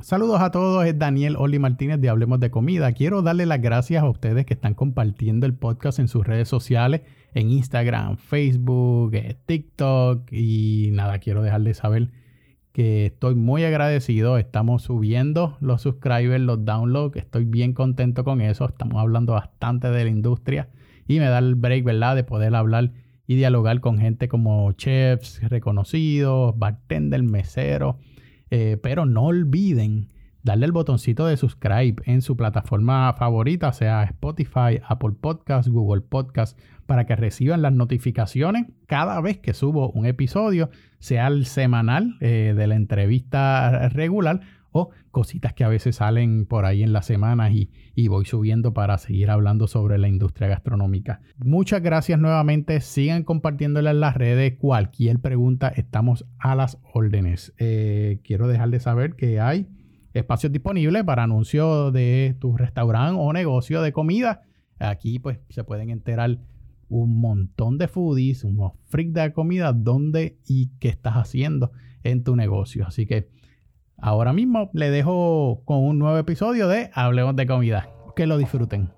Saludos a todos, es Daniel Oli Martínez de Hablemos de Comida. Quiero darle las gracias a ustedes que están compartiendo el podcast en sus redes sociales, en Instagram, Facebook, eh, TikTok y nada, quiero dejarles saber que estoy muy agradecido. Estamos subiendo los subscribers, los downloads, estoy bien contento con eso. Estamos hablando bastante de la industria y me da el break, ¿verdad? De poder hablar y dialogar con gente como chefs reconocidos, bartender, mesero eh, pero no olviden darle el botoncito de subscribe en su plataforma favorita, sea Spotify, Apple Podcast, Google Podcast, para que reciban las notificaciones cada vez que subo un episodio, sea el semanal eh, de la entrevista regular o cositas que a veces salen por ahí en las semanas y, y, voy subiendo para seguir hablando sobre la industria gastronómica. Muchas gracias nuevamente, sigan compartiéndola en las redes, cualquier pregunta, estamos a las órdenes. Eh, quiero dejarles saber que hay espacios disponibles para anuncios de tu restaurante o negocio de comida. Aquí pues se pueden enterar un montón de foodies, unos freaks de comida, dónde y qué estás haciendo en tu negocio. Así que Ahora mismo le dejo con un nuevo episodio de Hablemos de Comida. Que lo disfruten.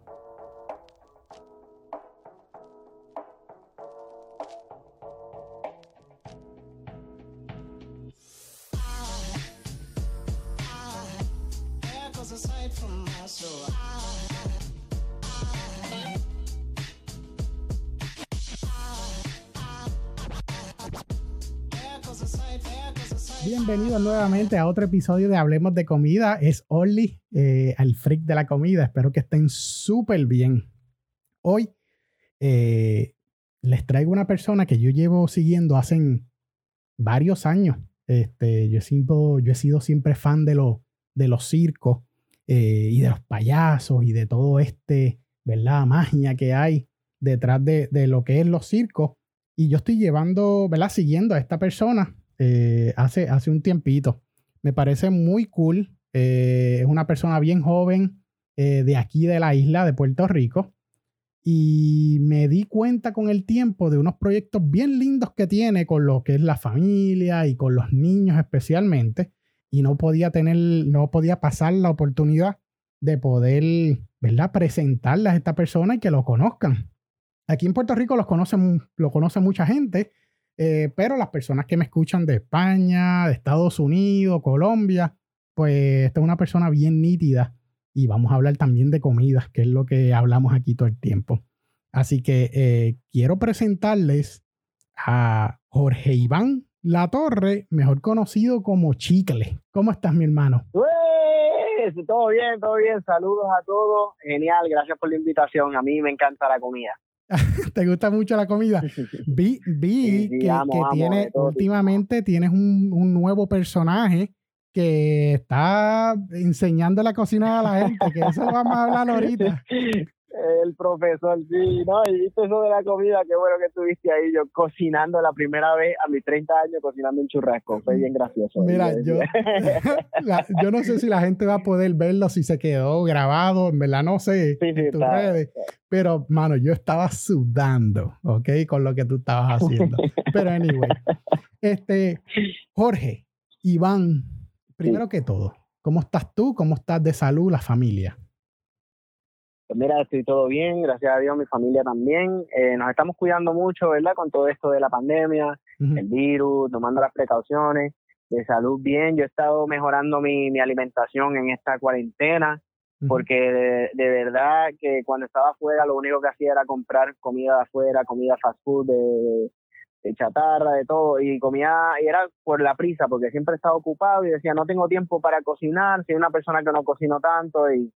Bienvenidos nuevamente a otro episodio de Hablemos de Comida. Es eh, el freak de la comida. Espero que estén súper bien. Hoy eh, les traigo una persona que yo llevo siguiendo hace varios años. Este, yo, he yo he sido siempre fan de, de los circos eh, y de los payasos y de todo este, ¿verdad? Magia que hay detrás de, de lo que es los circos. Y yo estoy llevando, ¿verdad? Siguiendo a esta persona eh, hace, hace un tiempito. Me parece muy cool. Eh, es una persona bien joven eh, de aquí de la isla de Puerto Rico. Y me di cuenta con el tiempo de unos proyectos bien lindos que tiene con lo que es la familia y con los niños especialmente. Y no podía tener, no podía pasar la oportunidad de poder, ¿verdad? Presentarles a esta persona y que lo conozcan. Aquí en Puerto Rico los conocen, lo conoce mucha gente, eh, pero las personas que me escuchan de España, de Estados Unidos, Colombia, pues esta es una persona bien nítida y vamos a hablar también de comidas, que es lo que hablamos aquí todo el tiempo. Así que eh, quiero presentarles a Jorge Iván La Torre, mejor conocido como Chicle. ¿Cómo estás, mi hermano? Pues, todo bien, todo bien. Saludos a todos. Genial, gracias por la invitación. A mí me encanta la comida. ¿Te gusta mucho la comida? Vi, vi que, tiene, últimamente tienes un, un, nuevo personaje que está enseñando la cocina a la gente, que eso lo vamos a hablar ahorita. el profesor, sí, ¿no? Y viste eso de la comida, qué bueno que estuviste ahí, yo cocinando la primera vez a mis 30 años, cocinando un churrasco, fue bien gracioso. Mira, yo, yo no sé si la gente va a poder verlo, si se quedó grabado, en verdad no sé, en tus redes, pero, mano, yo estaba sudando, ¿ok? Con lo que tú estabas haciendo. Pero, anyway, este, Jorge, Iván, primero que todo, ¿cómo estás tú? ¿Cómo estás de salud, la familia? Pues mira, estoy todo bien, gracias a Dios, mi familia también. Eh, nos estamos cuidando mucho, ¿verdad? Con todo esto de la pandemia, el virus, tomando las precauciones de salud bien. Yo he estado mejorando mi, mi alimentación en esta cuarentena, porque de, verdad que cuando estaba afuera lo único que hacía era comprar comida de afuera, comida fast food, de, de chatarra, de todo, y comía, y era por la prisa, porque siempre estaba ocupado y decía, no tengo tiempo para cocinar, soy una persona que no cocino tanto y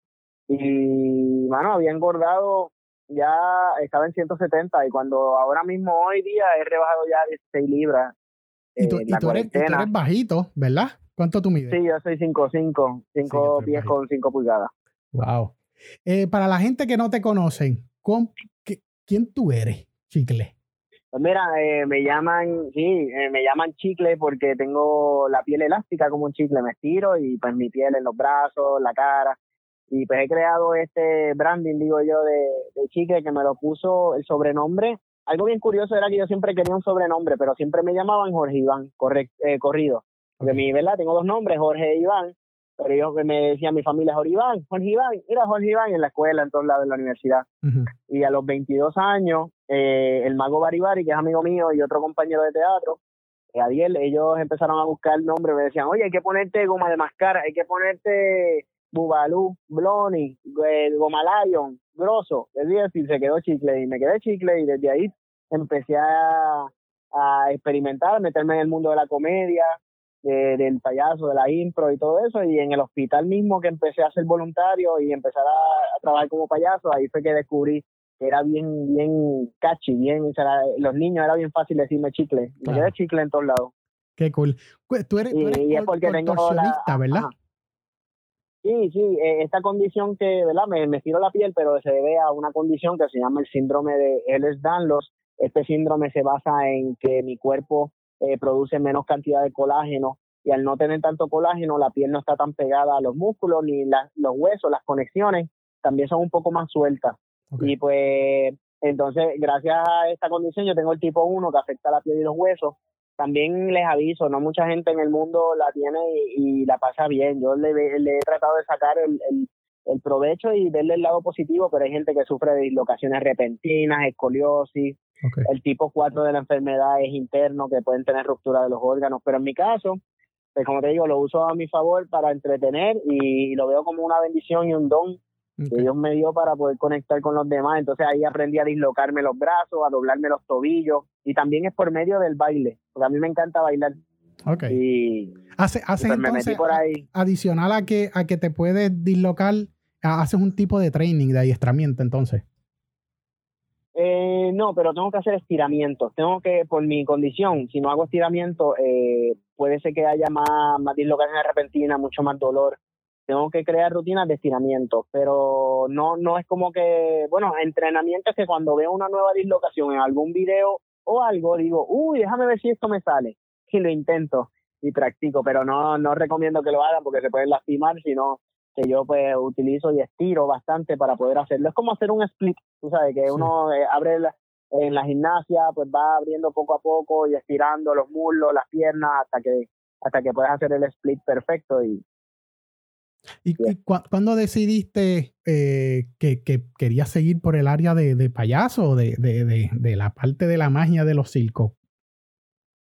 y, bueno, había engordado, ya estaba en 170 y cuando ahora mismo, hoy día, he rebajado ya 16 libras. y, tú, eres, bajito, ¿verdad? ¿Cuánto tú mides? Sí, yo soy 5'5", 5 pies con 5 pulgadas. Wow. Eh, para la gente que no te conocen, ¿quién tú eres, Chicle? Pues mira, eh, me llaman, sí, eh, me llaman chicle porque tengo la piel elástica como un chicle, me estiro y pues mi piel en los brazos, la cara, y pues he creado este branding, digo yo, de, de chicle que me lo puso el sobrenombre. Algo bien curioso era que yo siempre quería un sobrenombre, pero siempre me llamaban Jorge Iván, eh, corrido. Porque mi, ¿verdad? Tengo dos nombres, Jorge e Iván. pero yo me decía mi familia, Jorge Iván, Jorge Iván, mira Jorge Iván en la escuela, en todos lados de la universidad. Y a los 22 años, eh, el mago Baribari, que es amigo mío y otro compañero de teatro, eh, Adiel, ellos empezaron a buscar el nombre, me decían, oye, hay que ponerte goma de mascara, hay que ponerte Bubalú, Bloni, eh, Goma Lion, Grosso, decir, se quedó chicle y me quedé chicle y desde ahí empecé a, a experimentar, meterme en el mundo de la comedia, del payaso, de la impro y todo eso, y en el hospital mismo que empecé a ser voluntario y empezar a, trabajar como payaso, ahí fue que descubrí que era bien, bien catchy, bien, o sea, los niños era bien fácil decirme chicle, me quedé chicle en todos lados. Qué cool. Tú eres, tú eres y, es porque tengo ¿verdad? Sí, sí, eh, esta condición que, ¿verdad? Me, me tiro la piel, pero se debe a una condición que se llama el síndrome de Ehlers-Danlos. Este síndrome se basa en que mi cuerpo eh, produce menos cantidad de colágeno y al no tener tanto colágeno la piel no está tan pegada a los músculos ni los huesos, las conexiones también son un poco más sueltas. Y pues entonces gracias a esta condición yo tengo el tipo 1 que afecta la piel y los huesos. También les aviso, no mucha gente en el mundo la tiene y, la pasa bien. Yo le, le, he tratado de sacar el, el provecho y verle el lado positivo, pero hay gente que sufre de dislocaciones repentinas, escoliosis, el tipo 4 de la enfermedad es interno, que pueden tener ruptura de los órganos, pero en mi caso, pues como te digo, lo uso a mi favor para entretener y lo veo como una bendición y un don que Dios me dio para poder conectar con los demás. Entonces ahí aprendí a dislocarme los brazos, a doblarme los tobillos y también es por medio del baile, porque a mí me encanta bailar. Ok. Y, hace, hace pues me metí por ahí. adicional a que, a que te puedes dislocar, haces un tipo de training, de adiestramiento entonces. Eh, no, pero tengo que hacer estiramientos. Tengo que, por mi condición, si no hago estiramiento, eh, puede ser que haya más, más dislocación repentina, mucho más dolor. Tengo que crear rutinas de estiramiento, pero no, no es como que, bueno, entrenamiento es que cuando veo una nueva dislocación en algún video o algo, digo, uy, déjame ver si esto me sale. Y lo intento y practico, pero no, no recomiendo que lo hagan porque se pueden lastimar, sino que yo pues utilizo y estiro bastante para poder hacerlo. Es como hacer un split, tú sabes, que uno eh, abre en la gimnasia, pues va abriendo poco a poco y estirando los muslos, las piernas, hasta que hasta que puedas hacer el split perfecto y, ¿Y, cuándo decidiste eh, que, que, querías seguir por el área de, de payaso, de, de, de, la parte de la magia de los circos?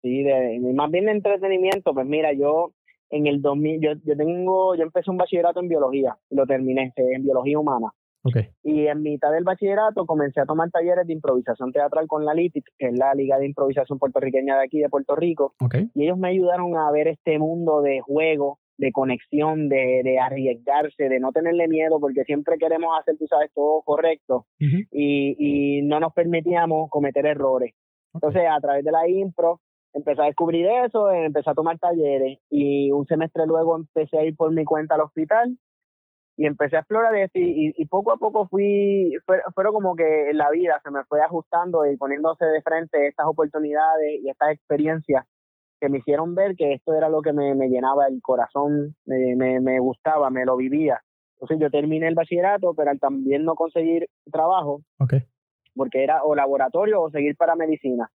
Sí, más bien de entretenimiento. Pues mira, yo en el 2000, yo, yo tengo, yo empecé un bachillerato en biología lo terminé en biología humana. Okay. Y en mitad del bachillerato comencé a tomar talleres de improvisación teatral con la LITIC, que es la Liga de Improvisación Puertorriqueña de aquí de Puerto Rico. Okay. Y ellos me ayudaron a ver este mundo de juego, de conexión, de, de arriesgarse, de no tenerle miedo, porque siempre queremos hacer, tú sabes, todo correcto y, y no nos permitíamos cometer errores. Entonces, a través de la impro, empecé a descubrir eso, empecé a tomar talleres y un semestre luego empecé a ir por mi cuenta al hospital y empecé a explorar eso y, y, poco a poco fui, fueron como que la vida se me fue ajustando y poniéndose de frente estas oportunidades y estas experiencias que me hicieron ver que esto era lo que me, me llenaba el corazón, me, me, me, gustaba, me lo vivía. Entonces yo terminé el bachillerato, pero al también no conseguir trabajo, okay. porque era o laboratorio o seguir para medicina.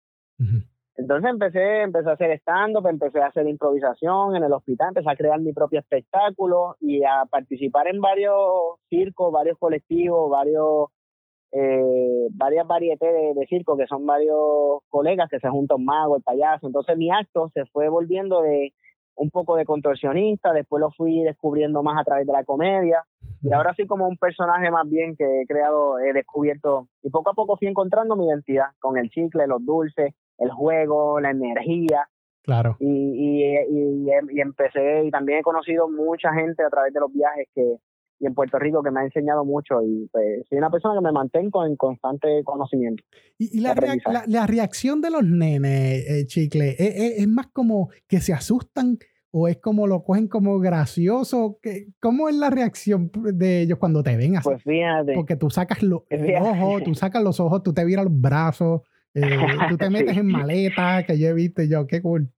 Entonces empecé, empecé a hacer stand-up, empecé a hacer improvisación en el hospital, empecé a crear mi propio espectáculo y a participar en varios circos, varios colectivos, varios eh, varias varietés de, de, circo, que son varios colegas que se juntan mago, el payaso. Entonces mi acto se fue volviendo de un poco de contorsionista, después lo fui descubriendo más a través de la comedia y ahora sí como un personaje más bien que he creado, he descubierto y poco a poco fui encontrando mi identidad con el chicle, los dulces, el juego, la energía. Claro. Y, y, y, y, empecé, y también he conocido mucha gente a través de los viajes que, y en Puerto Rico que me ha enseñado mucho y pues, soy una persona que me mantengo en constante conocimiento. Y, la, la, reacción de los nenes, eh, Chicle, ¿es, ¿es, es, más como que se asustan o es como lo cogen como gracioso? ¿Cómo es la reacción de ellos cuando te ven así? Pues fíjate. Porque tú sacas los ojos, tú sacas los ojos, tú te viras los brazos. Eh, tú te metes en maleta, que yo he visto yo, qué cool.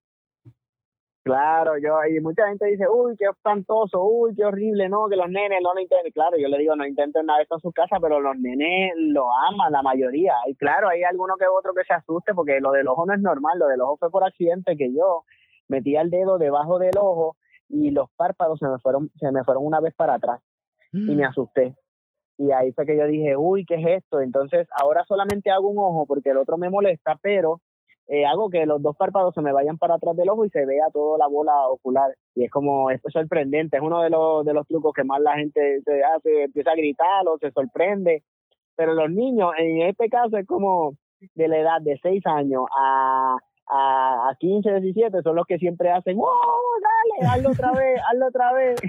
Claro, yo, y mucha gente dice, uy, qué espantoso, uy, qué horrible, no, que los nenes no lo intenten. Claro, yo le digo, no intenten nada de esto en su casa, pero los nenes lo aman, la mayoría. Y claro, hay alguno que otro que se asuste, porque lo del ojo no es normal, lo del ojo fue por accidente, que yo metía el dedo debajo del ojo y los párpados se me fueron, se me fueron una vez para atrás y me mm. asusté. Y ahí fue que yo dije, uy, ¿qué es esto? Entonces ahora solamente hago un ojo porque el otro me molesta, pero eh, hago que los dos párpados se me vayan para atrás del ojo y se vea toda la bola ocular. Y es como, es sorprendente, es uno de los, de los trucos que más la gente se hace, empieza a gritar o se sorprende. Pero los niños, en este caso, es como de la edad de 6 años a, a, a 15, 17, son los que siempre hacen, ¡oh, dale, hazlo otra vez, hazlo otra vez!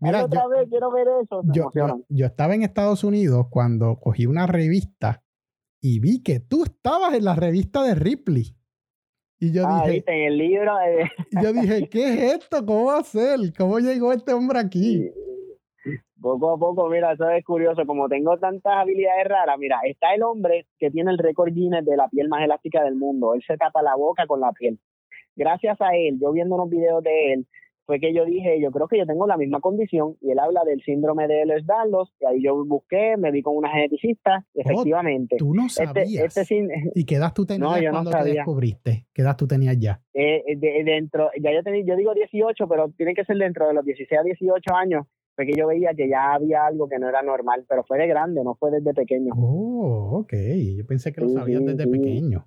Mira, otra yo, vez, quiero ver eso. Yo, yo, estaba en Estados Unidos cuando cogí una revista y vi que tú estabas en la revista de Ripley. Y yo ah, dije, en el libro. yo dije, ¿qué es esto? ¿Cómo va a ser? ¿Cómo llegó este hombre aquí? Poco a poco, mira, eso es curioso. Como tengo tantas habilidades raras, mira, está el hombre que tiene el récord Guinness de la piel más elástica del mundo. Él se tapa la boca con la piel. Gracias a él, yo viendo unos videos de él, fue que yo dije, yo creo que yo tengo la misma condición, y él habla del síndrome de Ehlers-Danlos, y ahí yo busqué, me vi con una geneticista, oh, efectivamente. tú no este, sabías. Este, ¿Y qué edad tú tenías cuando te descubriste? ¿Qué edad tú tenías ya? Eh, eh dentro, ya yo, tenía, yo digo 18, pero tiene que ser dentro de los 16 a 18 años, fue que yo veía que ya había algo que no era normal, pero fue de grande, no fue desde pequeño. Oh, ok, yo pensé que lo sabías desde pequeño.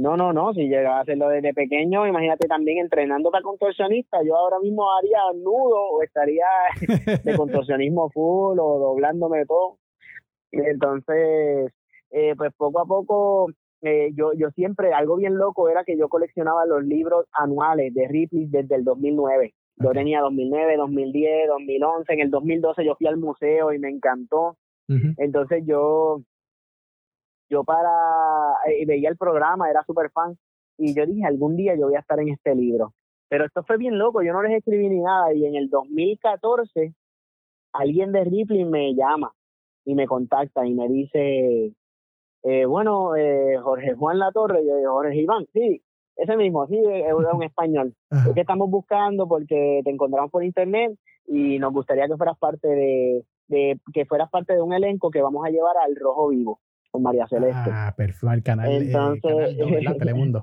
No, no, no, si llegaba a hacerlo desde pequeño, imagínate también entrenando para contorsionista, yo ahora mismo haría nudo o estaría de contorsionismo full o doblándome todo. Entonces, eh, pues poco a poco, eh, yo, yo siempre, algo bien loco era que yo coleccionaba los libros anuales de Ripley desde el 2009. Yo tenía 2009, 2010, 2011, en el 2012 yo fui al museo y me encantó. Entonces yo yo para, y veía el programa, era súper fan, y yo dije, algún día yo voy a estar en este libro. Pero esto fue bien loco, yo no les escribí ni nada, y en el 2014 alguien de Ripley me llama y me contacta y me dice, eh, bueno, eh, Jorge Juan Latorre, yo digo, Jorge Iván, sí, ese mismo, sí, es un español. Es que estamos buscando porque te encontramos por internet y nos gustaría que fueras parte de, de, que fueras parte de un elenco que vamos a llevar al Rojo Vivo con María Celeste. Ah, perfecto, el canal, Entonces, el canal 2, Telemundo.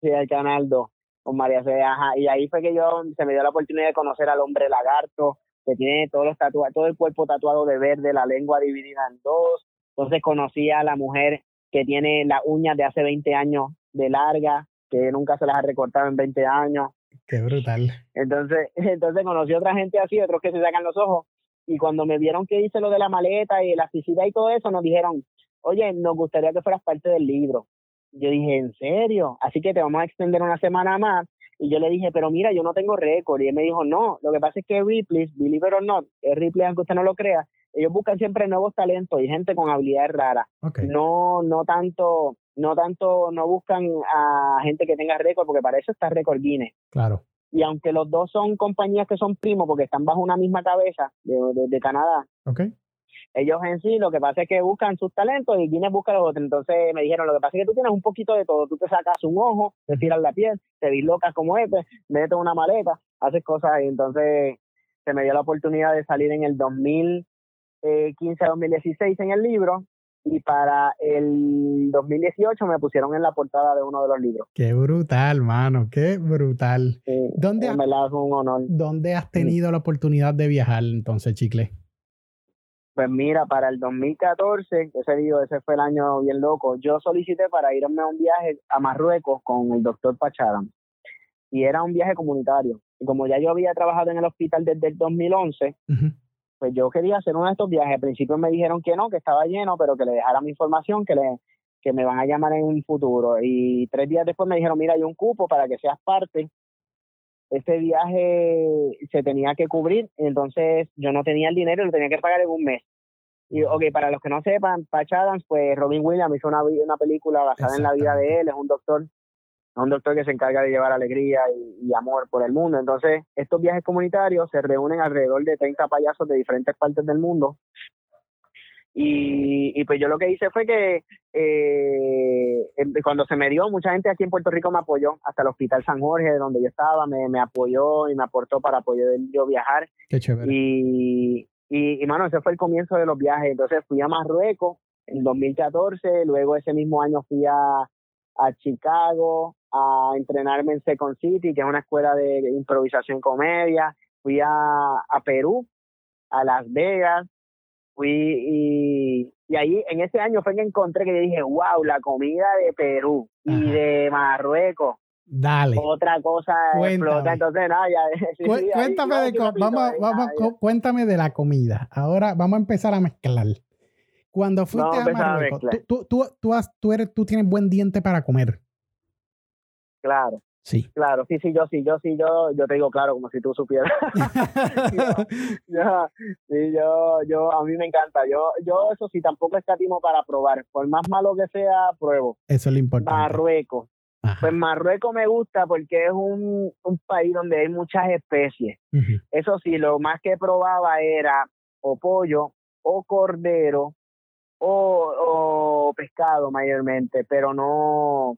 sí, el canal 2, con María Celeste, ajá. Y ahí fue que yo, se me dio la oportunidad de conocer al hombre lagarto, que tiene todos los tatuajes, todo el cuerpo tatuado de verde, la lengua dividida en dos. Entonces conocí a la mujer que tiene las uñas de hace 20 años de larga, que nunca se las ha recortado en 20 años. Qué brutal. Entonces, entonces conocí a otra gente así, otros que se sacan los ojos. Y cuando me vieron que hice lo de la maleta y la elasticidad y todo eso, nos dijeron, oye, nos gustaría que fueras parte del libro. Yo dije, ¿en serio? Así que te vamos a extender una semana más. Y yo le dije, pero mira, yo no tengo récord. Y él me dijo, no, lo que pasa es que Ripley, believe it or not, es Ripley, aunque usted no lo crea, ellos buscan siempre nuevos talentos y gente con habilidades raras. No, no tanto, no tanto, no buscan a gente que tenga récord, porque para eso está Récord Guinness. Claro. Y aunque los dos son compañías que son primos, porque están bajo una misma cabeza de, de Canadá, okay ellos en sí lo que pasa es que buscan sus talentos y Guinness busca los otros. Entonces me dijeron, lo que pasa es que tú tienes un poquito de todo. Tú te sacas un ojo, te tiras la piel, te dislocas como este, metes una maleta, haces cosas y entonces se me dio la oportunidad de salir en el 2015-2016 en el libro y para el 2018 me pusieron en la portada de uno de los libros. Qué brutal, mano, qué brutal. ¿Dónde, me un honor. ¿Dónde has tenido la oportunidad de viajar entonces, Chicle? Pues mira, para el 2014, ese, digo, ese fue el año bien loco, yo solicité para irme a un viaje a Marruecos con el doctor Pacharam. Y era un viaje comunitario. Y como ya yo había trabajado en el hospital desde el 2011, pues yo quería hacer uno de estos viajes. Al principio me dijeron que no, que estaba lleno, pero que le dejara mi información, que, le, que me van a llamar en un futuro. Y tres días después me dijeron, mira, hay un cupo para que seas parte este viaje se tenía que cubrir, entonces yo no tenía el dinero, lo tenía que pagar en un mes. Y, ok, para los que no sepan, Patch Adams, pues Robin Williams hizo una, una película basada en la vida de él, es un doctor, un doctor que se encarga de llevar alegría y, y, amor por el mundo. Entonces, estos viajes comunitarios se reúnen alrededor de 30 payasos de diferentes partes del mundo y, pues yo lo que hice fue que eh, em, cuando se me dio, mucha gente aquí en Puerto Rico me apoyó, hasta el Hospital San Jorge, donde yo estaba, me, me apoyó y me aportó para poder yo viajar. Qué chévere. Y, y, y, mano, ese fue el comienzo de los viajes. Entonces fui a Marruecos en 2014, luego ese mismo año fui a, a Chicago, a entrenarme en Second City, que es una escuela de improvisación comedia. Fui a, a Perú, a Las Vegas, fui y, y ahí en ese año fue que encontré que dije, wow, la comida de Perú y de Marruecos. Dale. Otra cosa explota, entonces nada, ya. cuéntame, de, vamos, vamos, cuéntame de la comida. Ahora vamos a empezar a mezclar. Cuando fuiste a Marruecos, tú, tú, tú, tú, eres, tú tienes buen diente para comer. Claro. Sí. Claro, sí, sí, yo sí, yo sí, yo, yo te digo claro, como si tú supieras. yo, sí, yo, yo, a mí me encanta. Yo, yo eso sí, tampoco escatimo para probar. Por más malo que sea, pruebo. Eso es lo importante. Marruecos. Pues Marruecos me gusta porque es un, un país donde hay muchas especies. Eso sí, lo más que probaba era o pollo o cordero o, o pescado mayormente, pero no,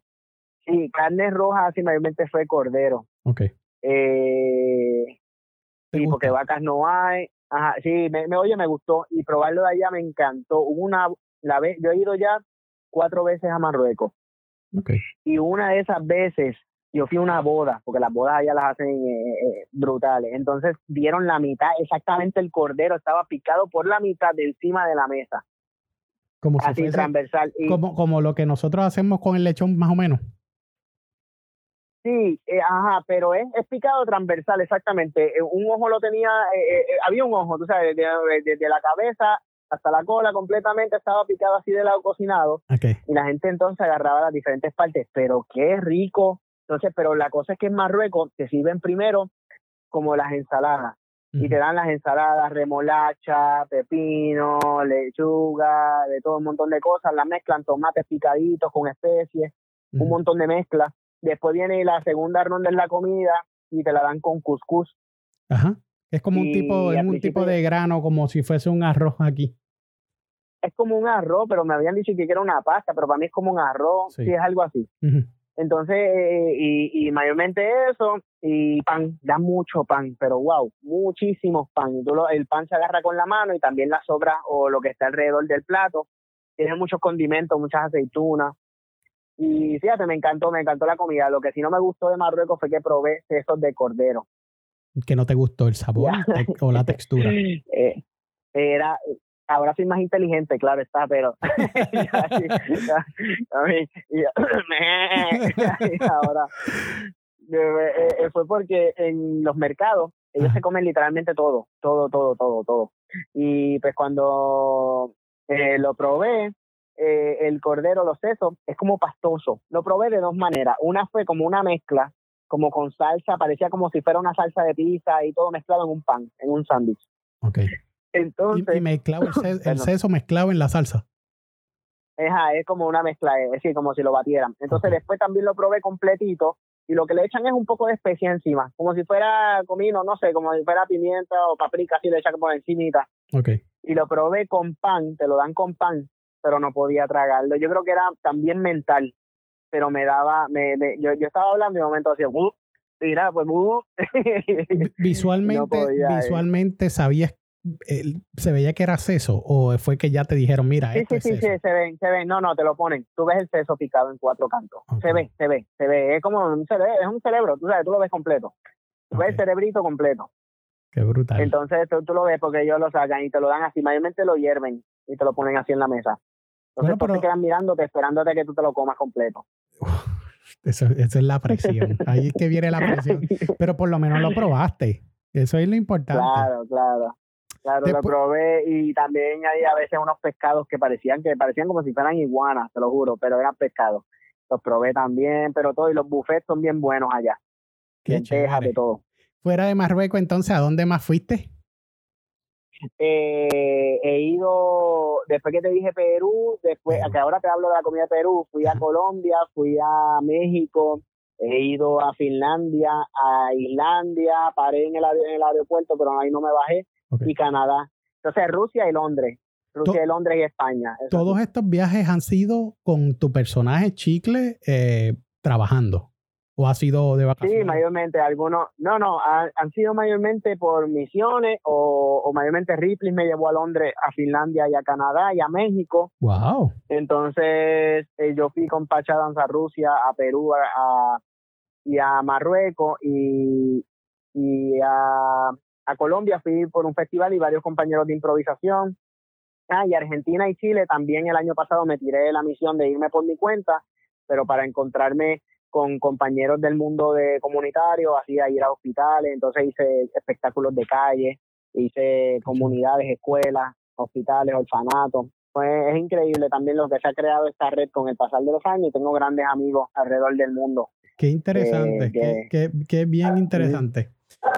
Sí, carne roja, así mayormente fue cordero. Ok. Eh, sí, porque vacas no hay. Ajá, sí, me, me, oye, me gustó. Y probarlo de allá me encantó. una, la vez, yo he ido ya cuatro veces a Marruecos. Okay. Y una de esas veces yo fui a una boda, porque las bodas allá las hacen eh, eh, brutales. Entonces dieron la mitad, exactamente el cordero estaba picado por la mitad de encima de la mesa. Como Así transversal. como, como lo que nosotros hacemos con el lechón, más o menos. Sí, eh, ajá, pero es, es, picado transversal, exactamente. Eh, un ojo lo tenía, eh, había un ojo, tú sabes, desde, la cabeza hasta la cola completamente estaba picado así de lado cocinado. Y la gente entonces agarraba las diferentes partes, pero qué rico. Entonces, pero la cosa es que en Marruecos te sirven primero como las ensaladas. Y te dan las ensaladas, remolacha, pepino, lechuga, de todo un montón de cosas. Las mezclan tomates picaditos con especies, un montón de mezclas. Después viene la segunda ronda en la comida y te la dan con cuscús. Ajá. Es como un tipo, es un tipo de grano, como si fuese un arroz aquí. Es como un arroz, pero me habían dicho que era una pasta, pero para mí es como un arroz, sí, es algo así. Entonces, y, y, mayormente eso, y pan, da mucho pan, pero wow, muchísimos pan. Y tú el pan se agarra con la mano y también la sobra o lo que está alrededor del plato. Tiene muchos condimentos, muchas aceitunas. Y fíjate, me encantó, me encantó la comida. Lo que sí no me gustó de Marruecos fue que probé sesos de cordero. ¿Que no te gustó el sabor o la textura? Eh, era, ahora soy más inteligente, claro está, pero ahora eh, eh, fue porque en los mercados ellos se comen literalmente todo, todo, todo, todo, todo. Y pues cuando lo probé, eh, el cordero, los sesos, es como pastoso. Lo probé de dos maneras. Una fue como una mezcla, como con salsa, parecía como si fuera una salsa de pizza y todo mezclado en un pan, en un sándwich. Ok. Entonces. Y, mezclado el, seso mezclado en la salsa. es como una mezcla, es decir, como si lo batieran. Entonces después también lo probé completito y lo que le echan es un poco de especia encima, como si fuera comino, no sé, como si fuera pimienta o paprika, así le echan por encimita. Ok. Y lo probé con pan, te lo dan con pan, pero no podía tragarlo. Yo creo que era también mental, pero me daba, me, yo, yo estaba hablando y de momento hacía, mira, pues, visualmente, eh. visualmente sabías, se veía que era seso o fue que ya te dijeron, mira, sí, sí, sí, sí, se ven, se ven, no, no, te lo ponen, tú ves el seso picado en cuatro cantos, se ve, se ve, se ve, es como un cerebro, es un cerebro, tú sabes, tú lo ves completo, tú ves el cerebrito completo. Qué brutal. Entonces tú, tú, lo ves porque ellos lo sacan y te lo dan así, mayormente lo hierven y te lo ponen así en la mesa. Entonces bueno, pero... te quedan mirándote, esperándote que tú te lo comas completo. eso, eso, es la presión. Ahí es que viene la presión. Pero por lo menos lo probaste. Eso es lo importante. Claro, claro. Claro, lo probé y también hay a veces unos pescados que parecían que parecían como si fueran iguanas, te lo juro, pero eran pescados. Los probé también, pero todo y los buffets son bien buenos allá. Qué de todo. Fuera de Marruecos, entonces, ¿a dónde más fuiste? Eh, he ido, después que te dije Perú, después, que ahora te hablo de la comida de Perú, fui a Colombia, fui a México, he ido a Finlandia, a Islandia, paré en el, en el aeropuerto, pero ahí no me bajé, y Canadá. Entonces Rusia y Londres. Rusia y Londres y España. Todos estos viajes han sido con tu personaje Chicle eh, trabajando. ¿O ha sido de vacaciones? Sí, mayormente algunos, no, no, han, sido mayormente por misiones o, mayormente Ripley me llevó a Londres, a Finlandia y a Canadá y a México. Wow. Entonces eh, yo fui con Pacha Danza a Rusia, a Perú a, y a Marruecos y, y a, a Colombia fui por un festival y varios compañeros de improvisación. Ah, y Argentina y Chile también el año pasado me tiré la misión de irme por mi cuenta, pero para encontrarme con compañeros del mundo de comunitario, hacía ir a hospitales, entonces hice espectáculos de calle, hice comunidades, escuelas, hospitales, orfanatos. Pues es increíble también lo que se ha creado esta red con el pasar de los años y tengo grandes amigos alrededor del mundo. Qué interesante, eh, qué, qué, bien interesante.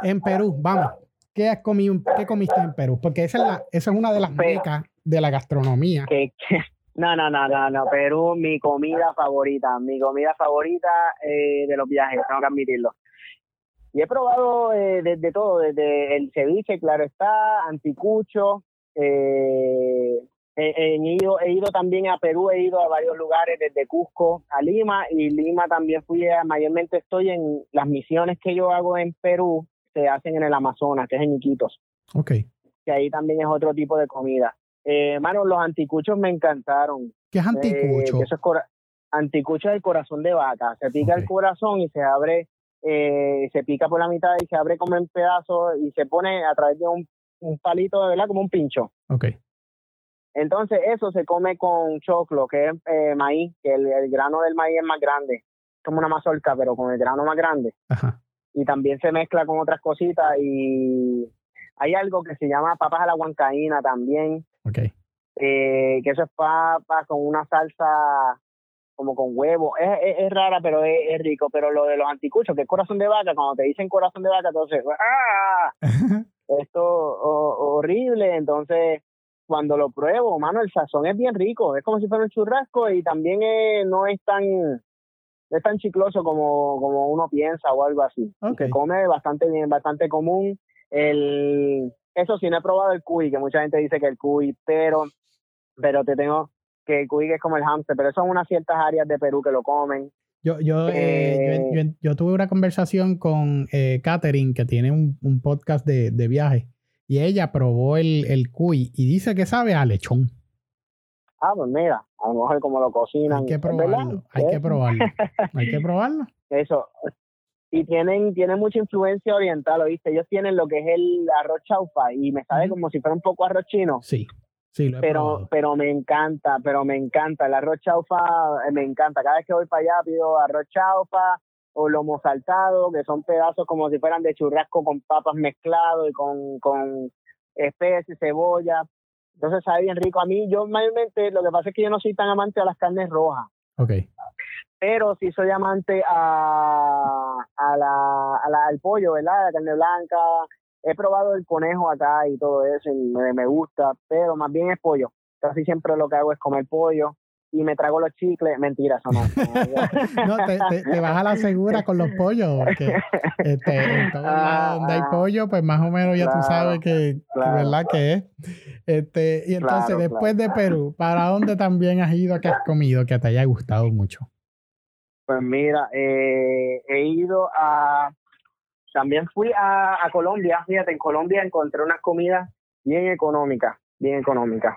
En Perú, vamos, ¿qué has comido, qué comiste en Perú? Porque esa es, la, esa es una de las mecas de la gastronomía. Que, no, no, no, no, no. Perú, mi comida favorita, mi comida favorita eh, de los viajes, tengo que admitirlo. Y he probado eh, desde todo, desde el ceviche, claro está, anticucho. Eh, he, ido, he ido también a Perú, he ido a varios lugares, desde Cusco a Lima, y Lima también fui, a, mayormente estoy en las misiones que yo hago en Perú, se hacen en el Amazonas, que es en Iquitos. Ok. Que ahí también es otro tipo de comida. Eh, mano, los anticuchos me encantaron. ¿Qué es anticucho? Eh, eso es anticucho es el corazón de vaca. Se pica el corazón y se abre, eh, se pica por la mitad y se abre como en pedazos y se pone a través de un, palito de verdad como un pincho. Ok. Entonces eso se come con choclo, que es eh, maíz, que el, el, grano del maíz es más grande, como una mazorca, pero con el grano más grande. Ajá. Y también se mezcla con otras cositas y hay algo que se llama papas a la huancaína también. Ok. Eh, que eso es papa con una salsa como con huevo. Es, es, rara, pero es, rico. Pero lo de los anticuchos, que es corazón de vaca, cuando te dicen corazón de vaca, entonces, ¡ah! Esto horrible. Entonces, cuando lo pruebo, mano, el sazón es bien rico. Es como si fuera un churrasco y también no es tan es tan chicloso como, como uno piensa o algo así. Se come bastante bien, bastante común. El, eso sí, no he probado el cuy, que mucha gente dice que el cuy, pero, pero te tengo que el cuy es como el hamster, pero son unas ciertas áreas de Perú que lo comen. Yo, yo, eh, eh, yo, tuve una conversación con eh, Catherine, que tiene un, un podcast de, de viaje, y ella probó el, el cuy y dice que sabe a lechón. Ah, pues mira, a lo mejor como lo cocinan. Hay que probarlo, hay que probarlo. hay que probarlo. Eso, y tienen, tienen mucha influencia oriental, ¿oíste? Ellos tienen lo que es el arroz chaufa y me sabe como si fuera un poco arroz chino. Sí, sí, lo he pero, pero me encanta, pero me encanta. El arroz chaufa eh, me encanta. Cada vez que voy para allá pido arroz chaufa o lomo saltado, que son pedazos como si fueran de churrasco con papas mezclado y con, con especies, cebolla. Entonces sabe bien rico. A mí, yo mayormente, lo que pasa es que yo no soy tan amante a las carnes rojas. Ok pero sí soy amante a, a la, a la, al pollo, ¿verdad? La carne blanca. He probado el conejo acá y todo eso, y me, me gusta, pero más bien es pollo. Casi siempre lo que hago es comer pollo y me trago los chicles. Mentira, eso no. no, te, te, vas a la segura con los pollos, porque este, en ah, donde hay ah. pollo, pues más o menos ya tú sabes que, ¿verdad? Que es. Este, y entonces, después de Perú, ¿para dónde también has ido que has comido que te haya gustado mucho? Pues mira, eh, he ido a... También fui a, Colombia, fíjate, en Colombia encontré unas comidas bien económicas, bien económicas.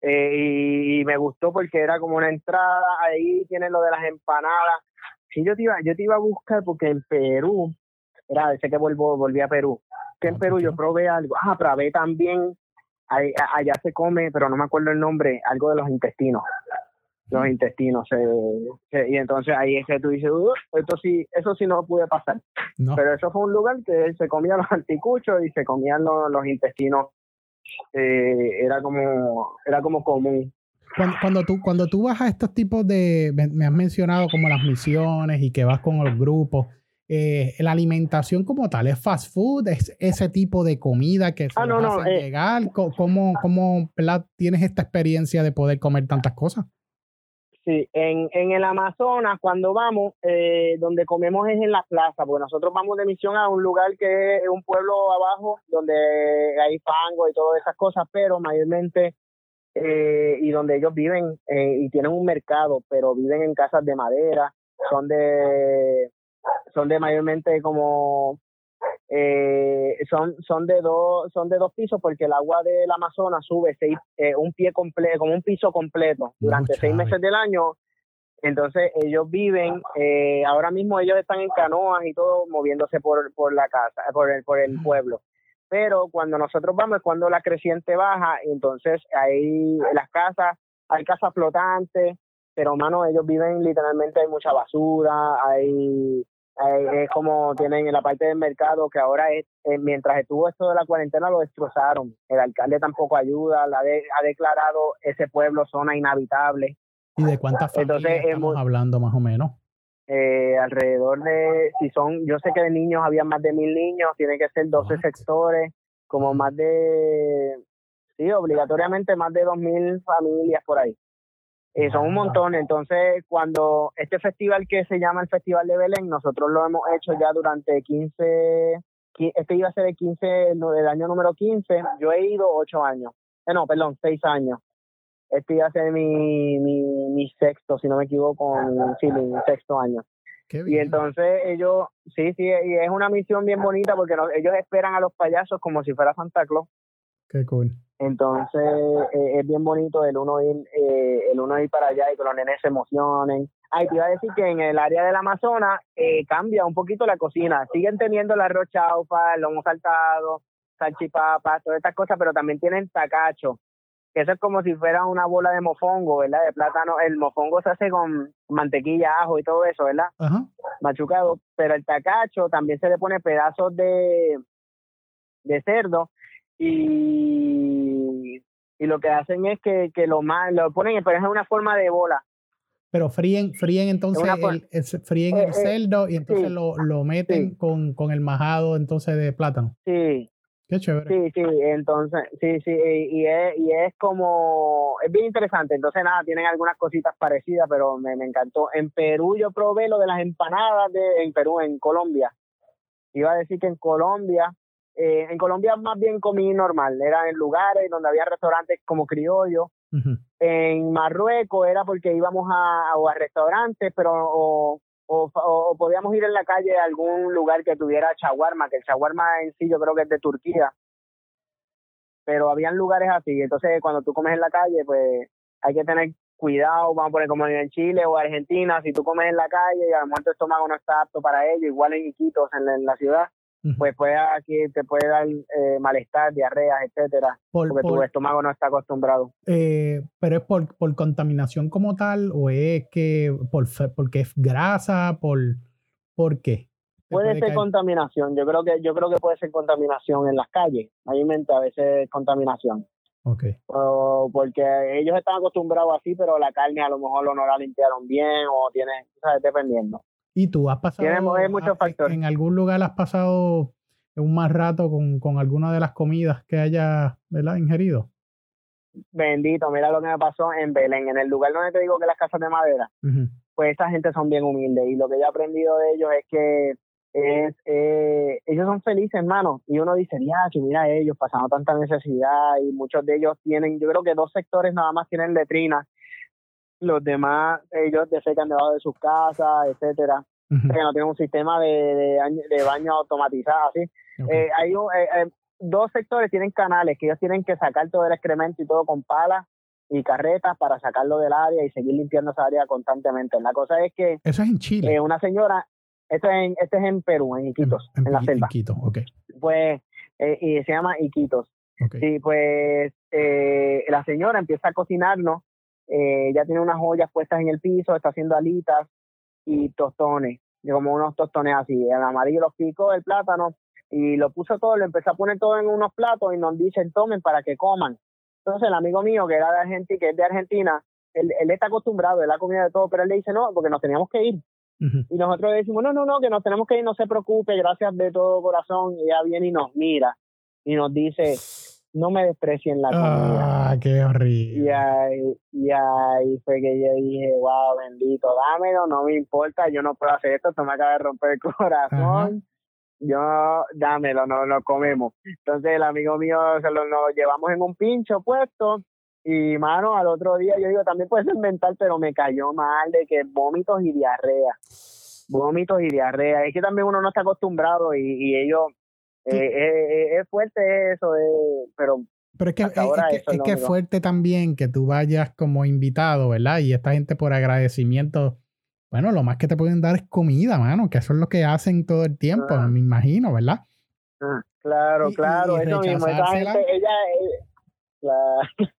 Eh, y, me gustó porque era como una entrada, ahí tienen lo de las empanadas. Sí, yo te iba, yo te iba a buscar porque en Perú, era, sé que vuelvo, volví a Perú, que en Perú yo probé algo, ah, probé también, allá se come, pero no me acuerdo el nombre, algo de los intestinos los intestinos. y entonces ahí es que tú dices, esto sí, eso sí no pude pasar. Pero eso fue un lugar que se comían los anticuchos y se comían los, intestinos. Eh, era como era como común. Cuando, tú, cuando tú vas a estos tipos de, me has mencionado como las misiones y que vas con los grupos, eh, la alimentación como tal, ¿es fast food? ¿Es ese tipo de comida que se ah, no, no, eh, llegar? ¿Cómo, cómo tienes esta experiencia de poder comer tantas cosas? Sí, en, en el Amazonas, cuando vamos, eh, donde comemos es en la plaza, porque nosotros vamos de misión a un lugar que es un pueblo abajo, donde hay fango y todas esas cosas, pero mayormente, eh, y donde ellos viven eh, y tienen un mercado, pero viven en casas de madera, son de son de mayormente como eh, son son de dos son de dos pisos porque el agua del Amazonas sube seis, eh, un pie completo como un piso completo durante seis meses del año. Entonces ellos viven eh, ahora mismo ellos están en canoas y todo moviéndose por por la casa por el por el pueblo. Pero cuando nosotros vamos es cuando la creciente baja entonces ahí las casas hay casas flotantes pero mano ellos viven literalmente hay mucha basura hay es como tienen en la parte del mercado que ahora es, eh, mientras estuvo esto de la cuarentena lo destrozaron. El alcalde tampoco ayuda, la ha declarado ese pueblo zona inhabitable. ¿Y de cuántas familias estamos hablando más o menos? Eh, alrededor de, si son, yo sé que de niños había más de mil niños, tiene que ser 12 sectores, como más de, sí, obligatoriamente más de dos mil familias por ahí. Eh, son un montón. Entonces, cuando este festival que se llama el Festival de Belén, nosotros lo hemos hecho ya durante 15, este iba a ser el 15, el año número 15, yo he ido 8 años, eh, no, perdón, 6 años. Este iba a ser mi, mi, sexto, si no me equivoco, sí, mi sexto año. Y entonces ellos, sí, sí, y es una misión bien bonita porque ellos esperan a los payasos como si fuera Santa Claus. Qué cool. Entonces eh, es bien bonito el uno ir eh, el uno ir para allá y que los nenes se emocionen. Ay, te iba a decir que en el área del Amazonas eh, cambia un poquito la cocina. Siguen teniendo la arroz chaufa, el lomo saltado, salchipapas, todas estas cosas, pero también tienen tacacho. Que eso es como si fuera una bola de mofongo, ¿verdad? De plátano. El mofongo se hace con mantequilla, ajo y todo eso, ¿verdad? Ajá. Machucado. Pero el tacacho también se le pone pedazos de, de cerdo y, y lo que hacen es que, que lo, lo ponen, pero es una forma de bola. Pero fríen, fríen entonces el, fríen el eh, eh, cerdo y entonces lo, lo meten con, con el majado entonces de plátano. Sí, Qué chévere. Sí, sí, entonces, sí, sí, y es, y es como, es bien interesante. Entonces, nada, tienen algunas cositas parecidas, pero me, me encantó. En Perú yo probé lo de las empanadas de, en Perú, en Colombia. Iba a decir que en Colombia eh, en Colombia más bien comí normal, era en lugares donde había restaurantes como criollo. En Marruecos era porque íbamos a, a restaurantes, pero o, o, podíamos ir en la calle a algún lugar que tuviera chaguarma, que el chaguarma en sí yo creo que es de Turquía. Pero habían lugares así, entonces cuando tú comes en la calle, pues hay que tener cuidado, vamos a poner como en Chile o Argentina, si tú comes en la calle y a lo mejor tu estómago no está apto para ello, igual en Iquitos, en la ciudad, pues puede aquí te puede dar eh, malestar, diarreas, etcétera, porque tu estómago no está acostumbrado. Eh, pero es por, por contaminación como tal o es que por porque es grasa, por ¿por qué? Puede, ser contaminación, yo creo que yo creo que puede ser contaminación en las calles, mente a veces contaminación. Okay. O porque ellos están acostumbrados así, pero la carne a lo mejor no la limpiaron bien o tiene, ¿sabes? dependiendo. ¿Y tú has pasado en algún lugar has pasado un más rato con, con alguna de las comidas que hayas ingerido? Bendito, mira lo que me pasó en Belén, en el lugar donde te digo que las casas de madera, pues esa gente son bien humildes y lo que yo he aprendido de ellos es que es, eh, ellos son felices, hermano, y uno dice, ya, que mira ellos pasando tanta necesidad y muchos de ellos tienen, yo creo que dos sectores nada más tienen letrinas los demás ellos defecan debajo de sus casas, etcétera, que no tienen un sistema de, de, baño automatizado, así. Eh, hay eh, eh, dos sectores tienen canales que ellos tienen que sacar todo el excremento y todo con palas y carretas para sacarlo del área y seguir limpiando esa área constantemente. La cosa es que... Eso es en Chile. una señora, este es en, este es en Perú, en Iquitos, en, la selva. Iquitos, ok. Pues, y se llama Iquitos. Sí, pues la señora empieza a cocinarnos eh, ya tiene unas ollas puestas en el piso, está haciendo alitas y tostones, como unos tostones así. El amarillo los picó, el plátano, y lo puso todo, lo empezó a poner todo en unos platos y nos dicen tomen para que coman. Entonces el amigo mío que era de Argentina, que es de Argentina, él, él está acostumbrado, él ha comido de todo, pero él le dice no, porque nos teníamos que ir. Y nosotros le decimos, no, no, no, que nos tenemos que ir, no se preocupe, gracias de todo corazón. Y ella viene y nos mira y nos dice, no me desprecien la comida. Ah, qué horrible. Y ahí, y ahí fue que yo dije, wow, bendito, dámelo, no me importa, yo no puedo hacer esto, esto me acaba de romper el corazón. Yo, dámelo, no lo comemos. Entonces el amigo mío se lo nos llevamos en un pincho puesto Y, mano, al otro día yo digo, también puede ser mental, pero me cayó mal de que vómitos y diarrea. Vómitos y diarrea. Es que también uno no está acostumbrado y, y ellos... Eh, eh, es fuerte eso, pero pero es que, es, que, es, fuerte también que tú vayas como invitado, ¿verdad? Y esta gente por agradecimiento, bueno, lo más que te pueden dar es comida, mano, que eso es lo que hacen todo el tiempo, ah. me imagino, ¿verdad? Ah, claro, claro, eso mismo. Esa gente, ella,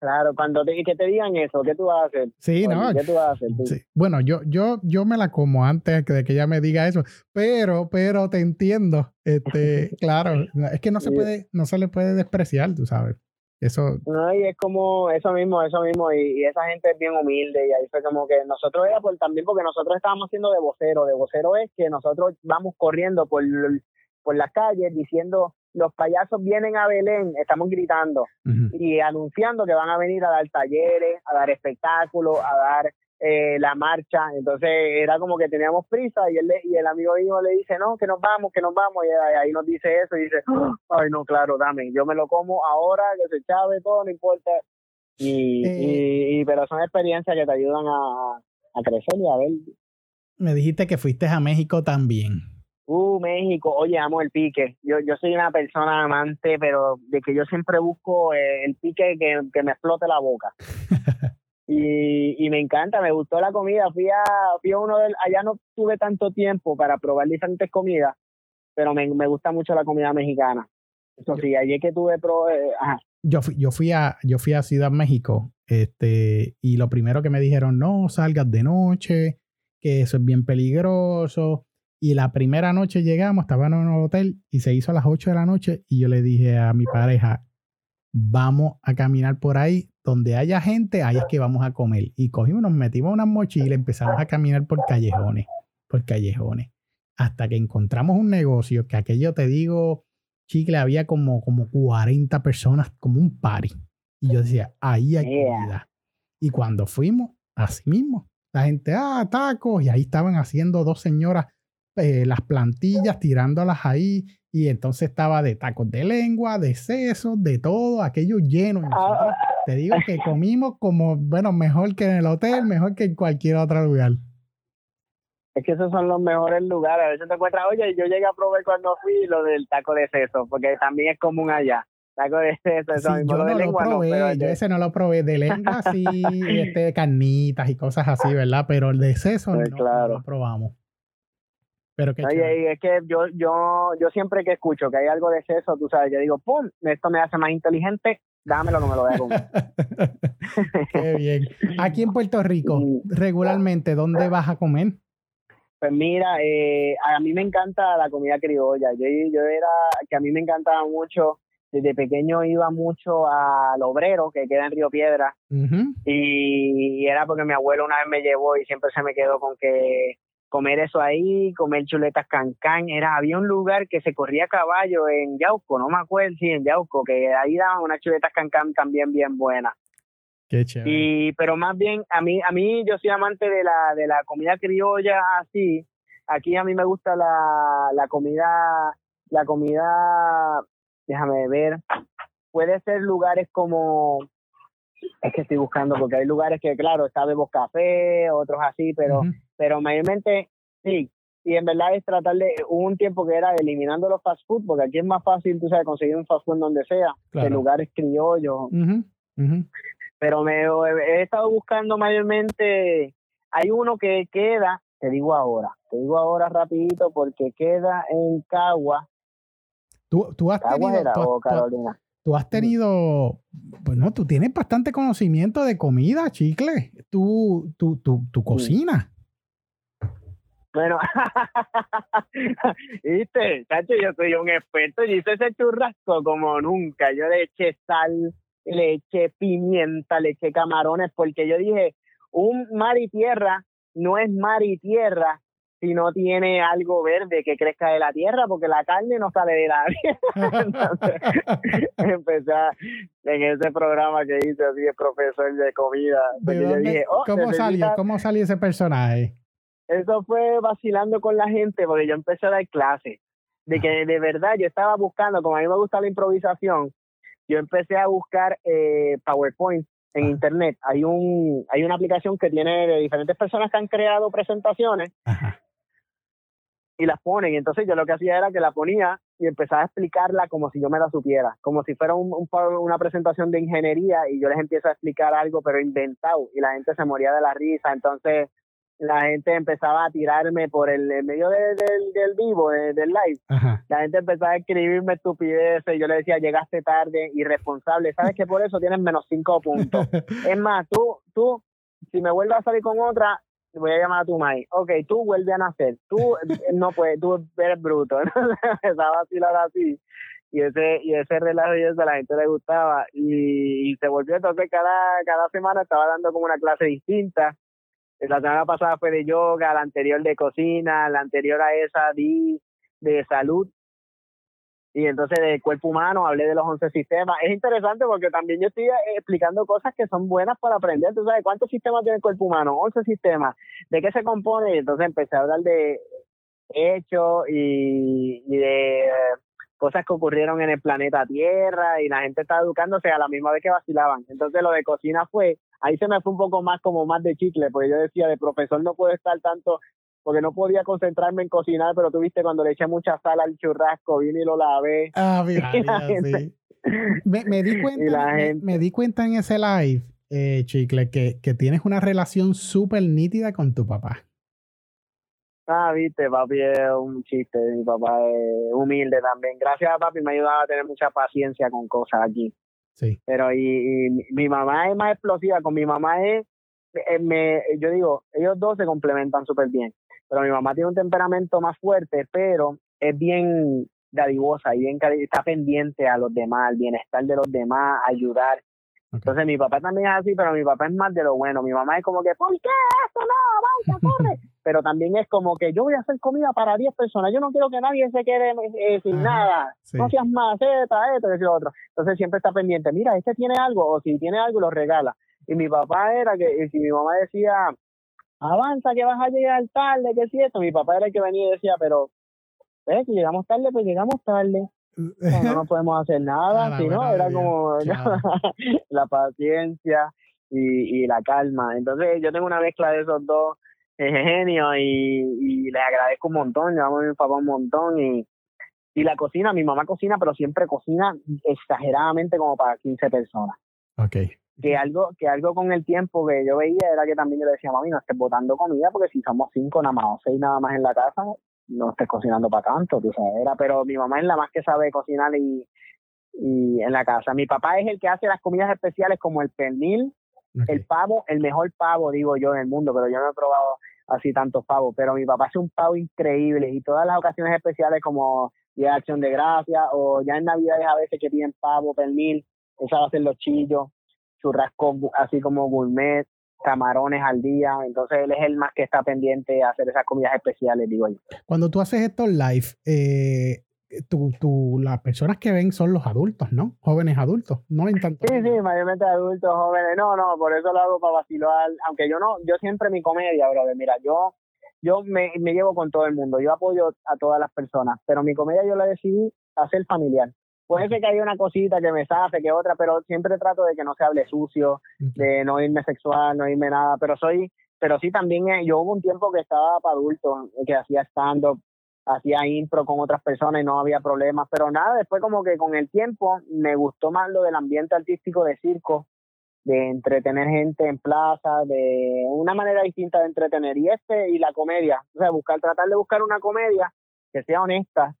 Claro, cuando te, que te digan eso, ¿qué tú vas a hacer? Sí, no. ¿Qué tú vas a hacer? Bueno, yo, yo, yo me la como antes de que ella me diga eso, pero, pero te entiendo. Este, claro, es que no se puede, no se le puede despreciar, tú sabes. Eso. No, y es como eso mismo, eso mismo, y, esa gente es bien humilde, y ahí fue como que nosotros era por también porque nosotros estábamos haciendo de vocero, de vocero es que nosotros vamos corriendo por, por las calles diciendo los payasos vienen a Belén, estamos gritando y anunciando que van a venir a dar talleres, a dar espectáculos, a dar eh, la marcha. Entonces era como que teníamos prisa y, él, y el amigo mío le dice, no, que nos vamos, que nos vamos. Y ahí nos dice eso y dice, ay, no, claro, dame, yo me lo como ahora, que se chave todo, no importa. Y, y, pero son experiencias que te ayudan a, a crecer y a ver. Me dijiste que fuiste a México también. Uh, México, oye, amo el pique. Yo, yo soy una persona amante, pero de que yo siempre busco eh, el pique que, que, me explote la boca. y, y me encanta, me gustó la comida. Fui a, fui a uno de, allá no tuve tanto tiempo para probar diferentes comidas, pero me, me gusta mucho la comida mexicana. Eso sí, allí que tuve pro, eh, Yo fui, yo fui a, yo fui a Ciudad México, este, y lo primero que me dijeron, no salgas de noche, que eso es bien peligroso y la primera noche llegamos, estaba en un hotel y se hizo a las 8 de la noche y yo le dije a mi pareja, vamos a caminar por ahí, donde haya gente, ahí es que vamos a comer. Y cogimos, nos metimos una mochila, empezamos a caminar por callejones, por callejones, hasta que encontramos un negocio que aquello te digo, chicle, había como, como 40 personas, como un party. Y yo decía, ahí hay comida. Y cuando fuimos, así mismo, la gente, ah, tacos, y ahí estaban haciendo dos señoras eh, las plantillas, tirándolas ahí. Y entonces estaba de tacos de lengua, de sesos, de todo, aquello lleno. Ah. te digo que comimos como, bueno, mejor que en el hotel, mejor que en cualquier otro lugar. Es que esos son los mejores lugares. A veces te encuentras, oye, yo llegué a probar cuando fui lo del taco de seso, porque también es común allá. Taco de seso, eso yo no lo probé, yo ese no lo probé. De lengua sí, este, carnitas y cosas así, ¿verdad? Pero el de seso pues no lo probamos. Pero Oye, es que yo, yo, yo siempre que escucho que hay algo de eso, tú sabes, yo digo, ¡pum! Esto me hace más inteligente, dámelo que me lo a comer. Qué bien. Aquí en Puerto Rico, regularmente, ¿dónde vas a comer? Pues mira, eh, a mí me encanta la comida criolla. Yo, yo era, que a mí me encantaba mucho, desde pequeño iba mucho al obrero que queda en Río Piedra y, era porque mi abuelo una vez me llevó y siempre se me quedó con que comer eso ahí, comer chuletas cancán, era, había un lugar que se corría a caballo en Yauco, no me acuerdo si en Yauco, que ahí daban unas chuletas cancán también bien buenas. Qué chévere. Y, pero más bien, a mí, a mí yo soy amante de la, de la comida criolla así. Aquí a mí me gusta la, la comida, la comida, déjame ver, puede ser lugares como, es que estoy buscando, porque hay lugares que, claro, está Bebo Café, otros así, pero pero mayormente sí. Y en verdad es tratar de, un tiempo que era eliminando los fast food, porque aquí es más fácil, tú sabes, conseguir un fast food en donde sea, en lugares criollos. Pero me he estado buscando mayormente, hay uno que queda, te digo ahora, te digo ahora rapidito, porque queda en Cagua. Tú, tú has tenido, Carolina. Tú has tenido, pues no, tú tienes bastante conocimiento de comida, chicle. Tú, tú, tú, tú cocinas. Bueno, viste, chacho, yo soy un experto. Yo hice ese churrasco como nunca. Yo le eché sal, le eché pimienta, le eché camarones, porque yo dije, un mar y tierra no es mar y tierra si no tiene algo verde que crezca de la tierra, porque la carne no sale de la Entonces, empecé en ese programa que hice así de profesor de comida. Oh, ¿Cómo, salió, ¿Cómo salió ese personaje? eso fue vacilando con la gente porque yo empecé a dar clases. De que de verdad yo estaba buscando, como a mí me gusta la improvisación, yo empecé a buscar eh, PowerPoint en internet. Hay un hay una aplicación que tiene de diferentes personas que han creado presentaciones y las ponen. Y entonces yo lo que hacía era que la ponía y empezaba a explicarla como si yo me la supiera, como si fuera un, una presentación de ingeniería y yo les empiezo a explicar algo pero inventado y la gente se moría de la risa. Entonces la gente empezaba a tirarme por el, medio del vivo, del live. La gente empezaba a escribirme estupideces. Yo le decía, llegaste tarde, irresponsable. ¿Sabes que por eso tienes menos cinco puntos? es más, tú, tú, si me vuelves a salir con otra, voy a llamar a tu mai. Ok, tú vuelve a nacer. Tú no puedes, tú eres bruto. Empezaba a vacilar así. Y ese, y ese relajo y eso a la gente le gustaba. Y, y se volvió entonces cada, cada semana estaba dando como una clase distinta la semana pasada fue de yoga, la anterior de cocina, la anterior a esa di de salud. Y entonces de cuerpo humano hablé de los 11 sistemas. Es interesante porque también yo estoy eh, explicando cosas que son buenas para aprender. ¿Tú sabes cuántos sistemas tiene el cuerpo humano? 11 sistemas. ¿De qué se compone? Y entonces empecé a hablar de hechos y, y de cosas que ocurrieron en el planeta Tierra y la gente estaba educándose a la misma vez que vacilaban. Entonces lo de cocina fue, ahí se me fue un poco más como más de chicle, porque yo decía, de profesor no puedo estar tanto, porque no podía concentrarme en cocinar, pero tú viste cuando le eché mucha sal al churrasco, vine y lo lavé. Ah, mira, sí. me, di cuenta, me, di cuenta en ese live, eh, Chicle, que, que tienes una relación súper nítida con tu papá. Ah, viste, papi es un chiste, mi papá es humilde también. Gracias a papi me ha ayudado a tener mucha paciencia con cosas aquí. Sí. Pero y, mi mamá es más explosiva, con mi mamá es, eh, me, yo digo, ellos dos se complementan súper bien. Pero mi mamá tiene un temperamento más fuerte, pero es bien dadivosa y bien está pendiente a los demás, al bienestar de los demás, ayudar. Entonces mi papá también es así, pero mi papá es más de lo bueno. Mi mamá es como que, ¿por qué eso no? Vaya, corre. pero también es como que yo voy a hacer comida para 10 personas. Yo no quiero que nadie se quede eh, sin nada. No seas más, esta, esto, lo otro. Entonces siempre está pendiente. Mira, este tiene algo, o si tiene algo, lo regala. Y mi papá era que, si mi mamá decía, avanza que vas a llegar tarde, que si esto, mi papá era el que venía y decía, pero, ves, si llegamos tarde, pues llegamos tarde no, no podemos hacer nada, ah, sino era como la paciencia y, y, la calma. Entonces yo tengo una mezcla de esos dos genios y, y les agradezco un montón, yo amo a mi papá un montón y, y la cocina, mi mamá cocina, pero siempre cocina exageradamente como para 15 personas. Okay. Que algo, que algo con el tiempo que yo veía era que también yo le decía, mami, no estés botando comida porque si somos cinco nada más o seis nada más en la casa, no estés cocinando para tanto, tú sabes, era, pero mi mamá es la más que sabe cocinar y, y en la casa. Mi papá es el que hace las comidas especiales como el pernil, el pavo, el mejor pavo, digo yo, en el mundo, pero yo no he probado así tantos pavos, pero mi papá hace un pavo increíble y todas las ocasiones especiales como Día de Acción de Gracia o ya en Navidades a veces que piden pavo, pernil, esa va a ser los chillos, churrasco así como gourmet, camarones al día, entonces él es el más que está pendiente a hacer esas comidas especiales, digo yo. Cuando tú haces estos live, eh, tú, tú, las personas que ven son los adultos, ¿no? Jóvenes adultos, no ven tanto. Sí, sí, mayormente adultos, jóvenes, no, no, por eso lo hago para vacilar, aunque yo no, yo siempre mi comedia, brother, mira, yo yo me, me llevo con todo el mundo, yo apoyo a todas las personas, pero mi comedia yo la decidí hacer familiar. Puede ser que haya una cosita que me safe, que otra, pero siempre trato de que no se hable sucio, de no irme sexual, no irme nada, pero soy, pero sí también eh, yo hubo un tiempo que estaba para adultos, que hacía stand-up, hacía impro con otras personas y no había problemas, pero nada, después como que con el tiempo me gustó más lo del ambiente artístico de circo, de entretener gente en plaza, de una manera distinta de entretener, y este y la comedia, o sea, buscar, tratar de buscar una comedia que sea honesta,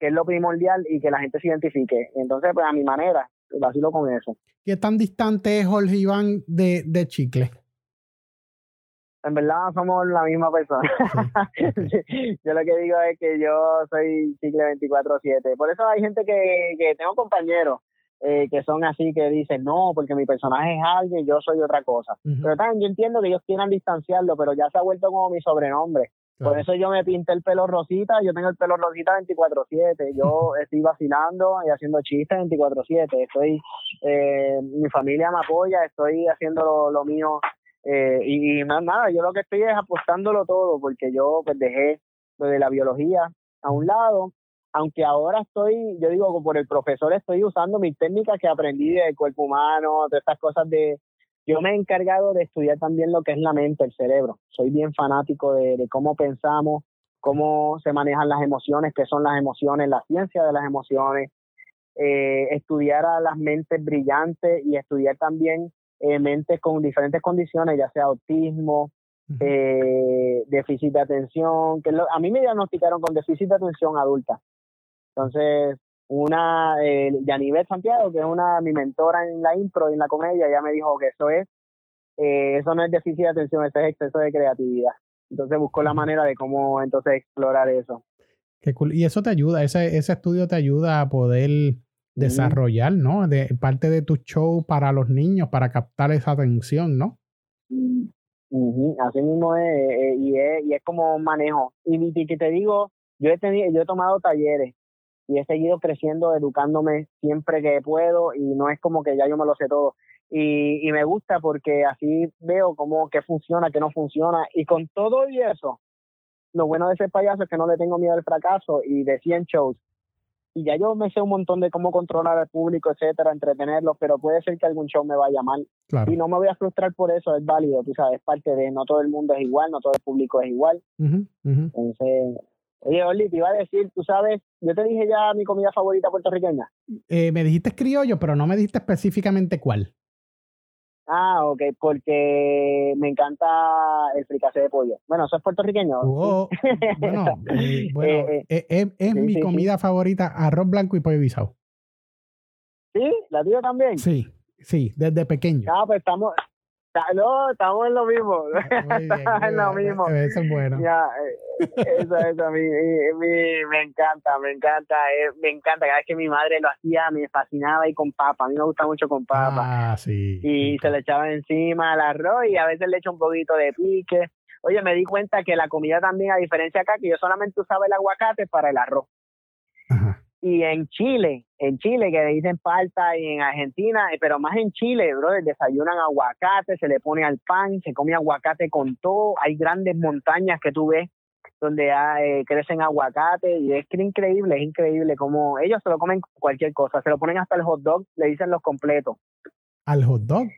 que es lo primordial y que la gente se identifique. Entonces, pues a mi manera, vacilo con eso. ¿Qué tan distante es Jorge Iván de, de Chicle? En verdad somos la misma persona. yo lo que digo es que yo soy Chicle 24-7. Por eso hay gente que, que tengo compañeros eh, que son así que dicen, no, porque mi personaje es alguien, yo soy otra cosa. Pero también yo entiendo que ellos quieran distanciarlo, pero ya se ha vuelto como mi sobrenombre. Por eso yo me pinté el pelo rosita, yo tengo el pelo rosita 24/7, yo estoy vacilando y haciendo chistes 24/7, estoy, eh, mi familia me apoya, estoy haciendo lo, mío eh, y, nada, yo lo que estoy es apostándolo todo porque yo pues dejé lo de la biología a un lado. Aunque ahora estoy, yo digo, por el profesor estoy usando mis técnicas que aprendí del cuerpo humano, de estas cosas de... Yo me he encargado de estudiar también lo que es la mente, el cerebro. Soy bien fanático de, cómo pensamos, cómo se manejan las emociones, qué son las emociones, la ciencia de las emociones, eh, estudiar a las mentes brillantes y estudiar también eh, mentes con diferentes condiciones, ya sea autismo, eh, déficit de atención, que a mí me diagnosticaron con déficit de atención adulta. Entonces, una, eh, Yanivet Santiago, que es una mi mentora en la impro y en la comedia, ya me dijo que eso es, eh, eso no es déficit de atención, eso es exceso de creatividad. Entonces buscó la manera de cómo entonces explorar eso. Qué cool. Y eso te ayuda, ese, ese estudio te ayuda a poder desarrollar, ¿no? De parte de tu show para los niños, para captar esa atención, ¿no? Así mismo es, eh, y es, y es como un manejo. Y, que te digo, yo he tenido, yo he tomado talleres y he seguido creciendo, educándome siempre que puedo y no es como que ya yo me lo sé todo. Y, y me gusta porque así veo cómo que funciona, que no funciona y con todo y eso, lo bueno de ser payaso es que no le tengo miedo al fracaso y de 100 shows. Y ya yo me sé un montón de cómo controlar al público, etcétera, entretenerlos, pero puede ser que algún show me vaya mal. Y no me voy a frustrar por eso, es válido, tú sabes, es parte de no todo el mundo es igual, no todo el público es igual. Entonces, Oye, Oli, te iba a decir, tú sabes, yo te dije ya mi comida favorita puertorriqueña. Eh, me dijiste criollo, pero no me dijiste específicamente cuál. Ah, ok, porque me encanta el fricase de pollo. Bueno, eso es puertorriqueño. Oh, bueno, eh, bueno eh, es, mi comida favorita, arroz blanco y pollo guisado. ¿Sí? ¿La tuya también? Sí, sí, desde pequeño. Ah, pues estamos, no, estamos en lo mismo. estamos en lo mismo. Eso es bueno. Ya, eh, eso, eso, a mí, me encanta, me encanta, eh, me encanta. Cada vez que mi madre lo hacía, me fascinaba y con papa. A mí me gusta mucho con papa. Ah, sí. Y se le echaba encima al arroz y a veces le echo un poquito de pique. Oye, me di cuenta que la comida también, a diferencia acá, que yo solamente usaba el aguacate para el arroz. Ajá. Y en Chile, en Chile, que le dicen palta, y en Argentina, eh, pero más en Chile, bro, desayunan aguacate, se le pone al pan, se come aguacate con todo. Hay grandes montañas que tú ves donde eh, crecen aguacate y es que increíble, es increíble como ellos se lo comen cualquier cosa, se lo ponen hasta el hot dog, le dicen los completos. ¿Al hot dog?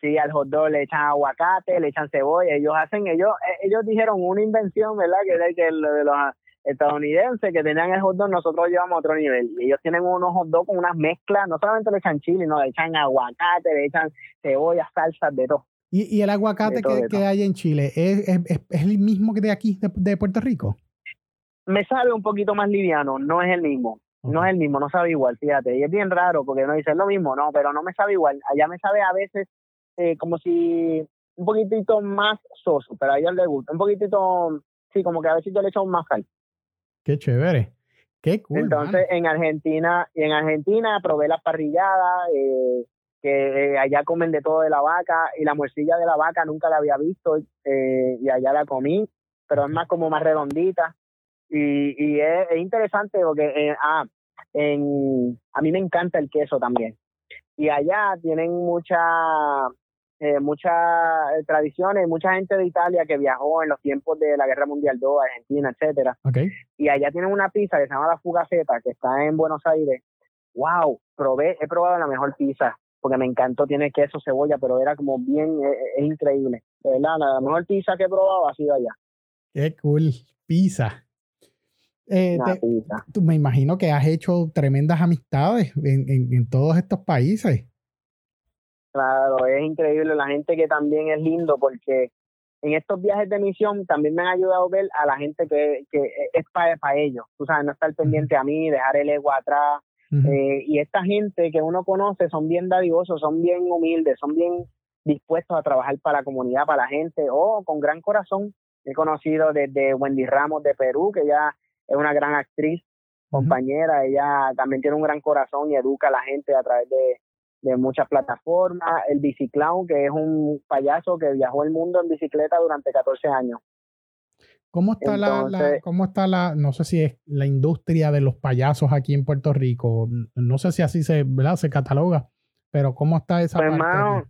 Sí, al hot dog le echan aguacate, le echan cebolla, ellos hacen, ellos eh, ellos dijeron una invención, ¿verdad? Que es que de los estadounidenses que tenían el hot dog, nosotros llevamos a otro nivel. Y ellos tienen unos hot dogs con unas mezclas, no solamente le echan chile, no, le echan aguacate, le echan cebolla, salsas, de todo. ¿Y, el aguacate que, hay en Chile ¿es, es, el mismo que de aquí, de, Puerto Rico? Me sabe un poquito más liviano, no es el mismo. No es el mismo, no sabe igual, fíjate. Y es bien raro porque no dice lo mismo, no, pero no me sabe igual. Allá me sabe a veces eh, como si un poquitito más soso, pero a ellos les gusta. Un poquitito, sí, como que a veces yo le echo más sal. Qué chévere. Qué cool. Entonces, en Argentina, y en Argentina probé la parrillada, eh, que eh, allá comen de todo de la vaca, y la morcilla de la vaca nunca la había visto, eh, y allá la comí, pero es más como más redondita. Y, y es, interesante porque ah, en, a mí me encanta el queso también. Y allá tienen mucha eh, muchas eh, tradiciones, mucha gente de Italia que viajó en los tiempos de la Guerra Mundial II, Argentina, etcétera. Y allá tienen una pizza que se llama la Fugaceta, que está en Buenos Aires. Wow, probé, he probado la mejor pizza, porque me encantó, tiene queso, cebolla, pero era como bien, eh, es, increíble. De verdad, la mejor pizza que he probado ha sido allá. Qué cool, pizza. Tú, me imagino que has hecho tremendas amistades en todos estos países. Claro, es increíble la gente que también es lindo porque en estos viajes de misión también me han ayudado a ver a la gente que, que es para, ellos, tú sabes, no estar pendiente a mí, dejar el ego atrás. Eh, y esta gente que uno conoce son bien dadivosos, son bien humildes, son bien dispuestos a trabajar para la comunidad, para la gente, o con gran corazón. He conocido desde Wendy Ramos de Perú, que ella es una gran actriz, compañera, ella también tiene un gran corazón y educa a la gente a través de, de muchas plataformas. El Biciclown, que es un payaso que viajó el mundo en bicicleta durante 14 años. ¿Cómo está la, cómo está la, no sé si es la industria de los payasos aquí en Puerto Rico? No sé si así se, ¿verdad? se cataloga, pero ¿cómo está esa pues, parte?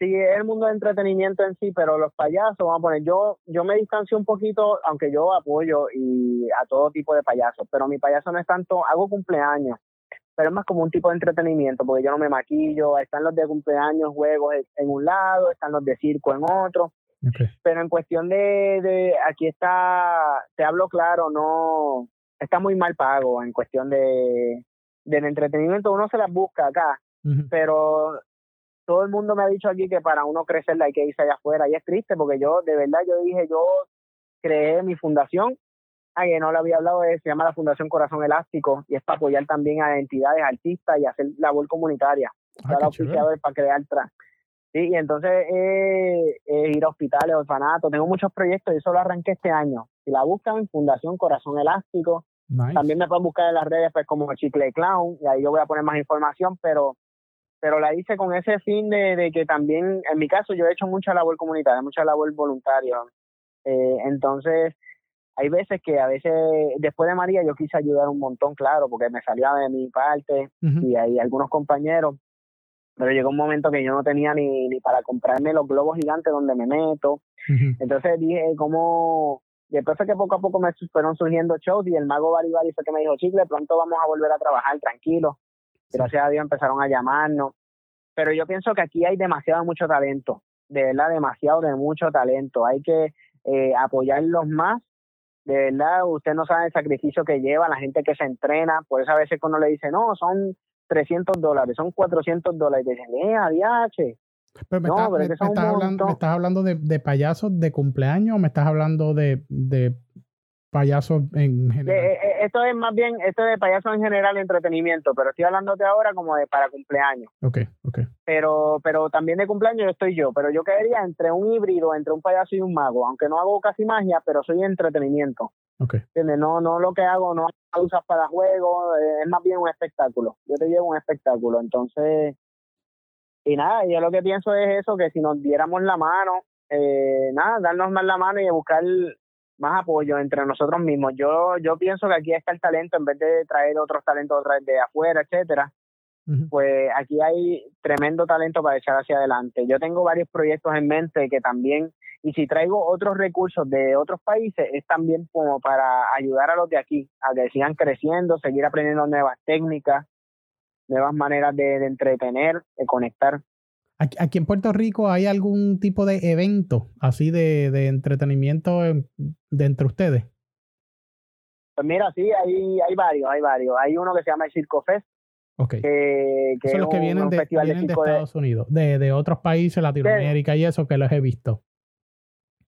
sí, es el mundo de entretenimiento en sí, pero los payasos, vamos a poner, yo, yo me distancio un poquito, aunque yo apoyo y a todo tipo de payasos, pero mi payaso no es tanto, hago cumpleaños, pero es más como un tipo de entretenimiento, porque yo no me maquillo, están los de cumpleaños, juegos en un lado, están los de circo en otro, pero en cuestión de, de, aquí está, te hablo claro, no, está muy mal pago en cuestión de, del entretenimiento, uno se las busca acá, pero todo el mundo me ha dicho aquí que para uno crecer hay que irse allá afuera y es triste porque yo, de verdad, yo dije, yo creé mi fundación, a que no le había hablado, de, se llama la Fundación Corazón Elástico y es para apoyar también a entidades artistas y hacer labor comunitaria, ah, para, para crear Sí, y entonces eh, ir a hospitales, orfanatos, tengo muchos proyectos y eso lo arranqué este año. Si la buscan, Fundación Corazón Elástico. También me pueden buscar en las redes pues como Chicle Clown y ahí yo voy a poner más información, pero pero la hice con ese fin de, de que también, en mi caso, yo he hecho mucha labor comunitaria, mucha labor voluntaria. Eh, entonces, hay veces que a veces, después de María, yo quise ayudar un montón, claro, porque me salía de mi parte y hay algunos compañeros, pero llegó un momento que yo no tenía ni, ni para comprarme los globos gigantes donde me meto. Entonces dije, ¿cómo...? Después fue que poco a poco me fueron surgiendo shows y el mago Bari Bari fue que me dijo, chicle, pronto vamos a volver a trabajar, tranquilo. Gracias a Dios empezaron a llamarnos. Pero yo pienso que aquí hay demasiado mucho talento, de verdad, demasiado de mucho talento. Hay que eh, apoyarlos más. De verdad, usted no sabe el sacrificio que lleva la gente que se entrena. Por eso a veces cuando le dice, no, son 300 dólares, son 400 dólares. Y dicen, eh, adiache. Pero me, estás, hablando, ¿me estás hablando de, de, payasos de cumpleaños o me estás hablando de, de payasos en general? Eh, eh, esto es más bien, esto de payasos en general entretenimiento, pero estoy hablándote ahora como de para cumpleaños. Ok, ok. Pero, pero también de cumpleaños estoy yo, pero yo quedaría entre un híbrido, entre un payaso y un mago, aunque no hago casi magia, pero soy entretenimiento. Ok. No, no lo que hago, no usas para juegos, eh, es más bien un espectáculo. Yo te llevo un espectáculo, entonces... Y nada, yo lo que pienso es eso, que si nos diéramos la mano, eh, nada, darnos más la mano y buscar más apoyo entre nosotros mismos. Yo yo pienso que aquí está el talento en vez de traer otros talentos de afuera, etcétera. Pues aquí hay tremendo talento para echar hacia adelante. Yo tengo varios proyectos en mente que también, y si traigo otros recursos de otros países, es también como para ayudar a los de aquí, a que sigan creciendo, seguir aprendiendo nuevas técnicas, nuevas maneras de entretener, de conectar. Aquí, en Puerto Rico hay algún tipo de evento así de, de entretenimiento de entre ustedes. Pues mira, sí, hay, hay varios, hay varios. Hay uno que se llama el Circo Fest. Ok. Que, Son los que vienen, de, Estados Unidos, de, de, otros países, Latinoamérica y eso que los he visto.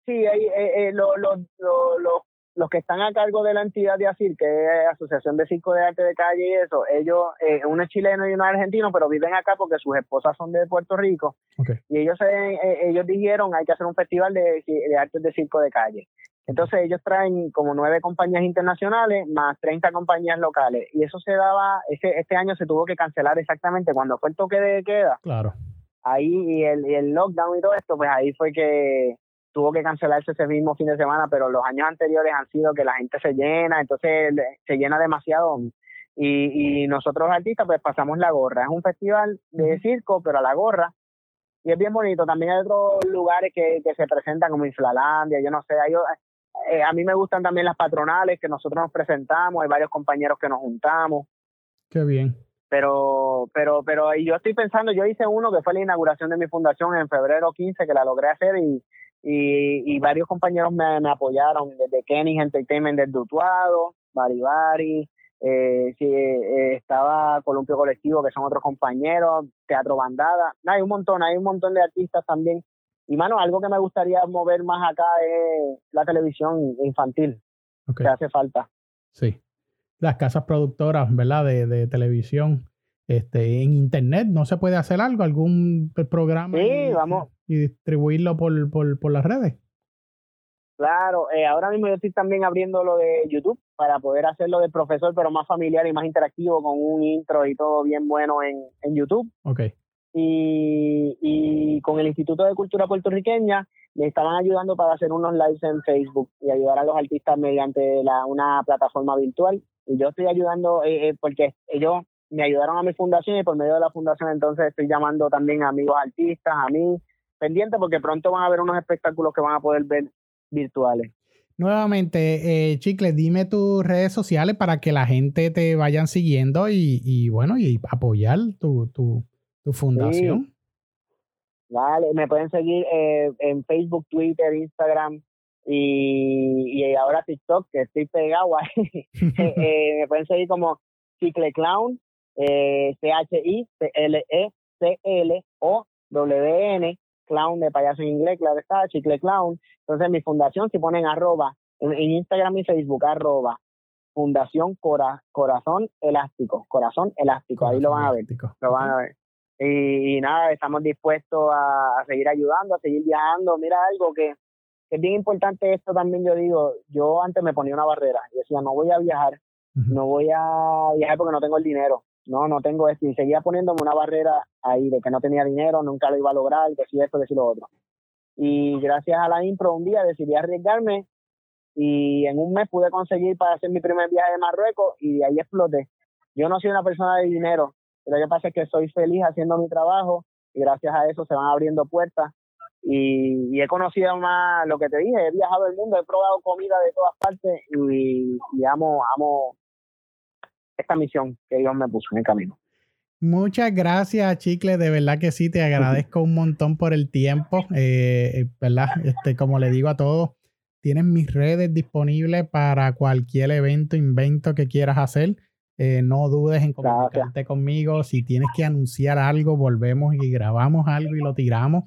Sí, hay, eh, eh, los los que están a cargo de la entidad de ASIR, que es Asociación de Circo de Arte de Calle y eso, ellos, eh, uno es chileno y uno es argentino, pero viven acá porque sus esposas son de Puerto Rico. Y ellos eh, ellos dijeron hay que hacer un festival de, de artes de circo de calle. Entonces ellos traen como nueve compañías internacionales más 30 compañías locales. Y eso se daba, ese, este año se tuvo que cancelar exactamente cuando fue el toque de queda. Claro. Ahí y el, y el lockdown y todo esto, pues ahí fue que tuvo que cancelarse ese mismo fin de semana, pero los años anteriores han sido que la gente se llena, entonces se llena demasiado. Y, y nosotros artistas pues pasamos la gorra. Es un festival de circo, pero a la gorra. Y es bien bonito. También hay otros lugares que, que se presentan como Inflalandia, yo no sé. Hay, eh, a mí me gustan también las patronales que nosotros nos presentamos, hay varios compañeros que nos juntamos. Qué bien. Pero, pero, pero yo estoy pensando, yo hice uno que fue la inauguración de mi fundación en febrero 15, que la logré hacer y y, y varios compañeros me, me, apoyaron, desde Kenny Entertainment del Dutuado, Baribari, eh, sí, eh, estaba Columpio Colectivo, que son otros compañeros, Teatro Bandada, hay un montón, hay un montón de artistas también. Y mano, algo que me gustaría mover más acá es la televisión infantil, que hace falta. Sí, las casas productoras, ¿verdad? De, de televisión este, en internet no se puede hacer algo, algún programa y, vamos. y distribuirlo por, por, por, las redes. Claro, eh, ahora mismo yo estoy también abriendo lo de YouTube para poder hacerlo de profesor, pero más familiar y más interactivo con un intro y todo bien bueno en, en YouTube. Ok. Y, y con el Instituto de Cultura Puertorriqueña le estaban ayudando para hacer unos lives en Facebook y ayudar a los artistas mediante la, una plataforma virtual. Y yo estoy ayudando eh, eh porque ellos me ayudaron a mi fundación y por medio de la fundación entonces estoy llamando también a amigos artistas, a mí, pendiente porque pronto van a haber unos espectáculos que van a poder ver virtuales. Nuevamente, eh, Chicle, dime tus redes sociales para que la gente te vayan siguiendo y, bueno, y apoyar tu, tu, fundación. Vale, me pueden seguir eh, en Facebook, Twitter, Instagram y, y, ahora TikTok, que estoy pegado ahí. Eh, eh, me pueden seguir como Chicle Clown, C-H-I-C-L-E-C-L-O-W-N, clown de payaso en inglés, claro está, Chicle Clown. Entonces, mi fundación, si ponen arroba en, Instagram y Facebook, arroba Fundación Corazón Elástico, Corazón Elástico, ahí lo van a ver. Lo van a ver. Y, nada, estamos dispuestos a, seguir ayudando, a seguir viajando. Mira algo que, es bien importante esto también, yo digo, yo antes me ponía una barrera y decía, no voy a viajar, no voy a viajar porque no tengo el dinero. No, no tengo esto. Y seguía poniéndome una barrera ahí de que no tenía dinero, nunca lo iba a lograr, decir esto, decir lo otro. Y gracias a la impro un día decidí arriesgarme y en un mes pude conseguir para hacer mi primer viaje de Marruecos y de ahí exploté. Yo no soy una persona de dinero, lo que pasa es que soy feliz haciendo mi trabajo y gracias a eso se van abriendo puertas y, he conocido más lo que te dije, he viajado el mundo, he probado comida de todas partes y, amo, amo esta misión que Dios me puso en el camino. Muchas gracias, Chicle. De verdad que sí, te agradezco un montón por el tiempo. Eh, eh, ¿Verdad? Este, como le digo a todos, tienes mis redes disponibles para cualquier evento, invento que quieras hacer. Eh, no dudes en comunicarte conmigo. Si tienes que anunciar algo, volvemos y grabamos algo y lo tiramos.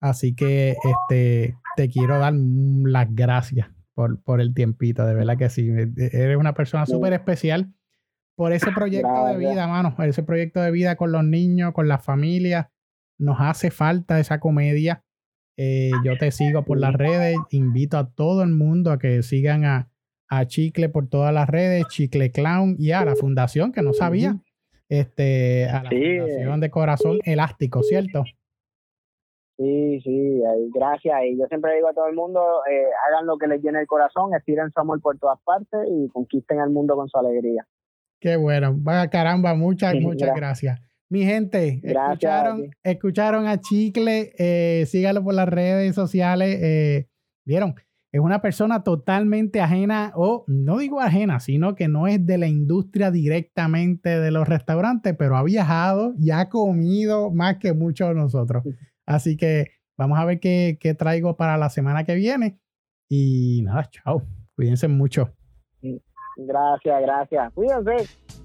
Así que este, te quiero dar las gracias por, por el tiempito, de verdad que sí. Eres una persona súper especial por ese proyecto de vida, mano. Ese proyecto de vida con los niños, con la familia. Nos hace falta esa comedia. Eh, yo te sigo por las redes. Invito a todo el mundo a que sigan a, a Chicle por todas las redes, Chicle Clown y a la fundación, que no sabía, este, a la fundación de corazón elástico, ¿cierto? Sí, sí, gracias. Y yo siempre digo a todo el mundo, eh, hagan lo que les llene el corazón, estiren su amor por todas partes y conquisten el mundo con su alegría. Qué bueno, vaya caramba, muchas, muchas gracias. Mi gente, escucharon, escucharon a Chicle, eh, síganlo por las redes sociales, eh, vieron, es una persona totalmente ajena, o no digo ajena, sino que no es de la industria directamente de los restaurantes, pero ha viajado y ha comido más que muchos de nosotros. Así que vamos a ver qué, qué traigo para la semana que viene. Y nada, chao. Cuídense mucho. Gracias, gracias. Cuídense.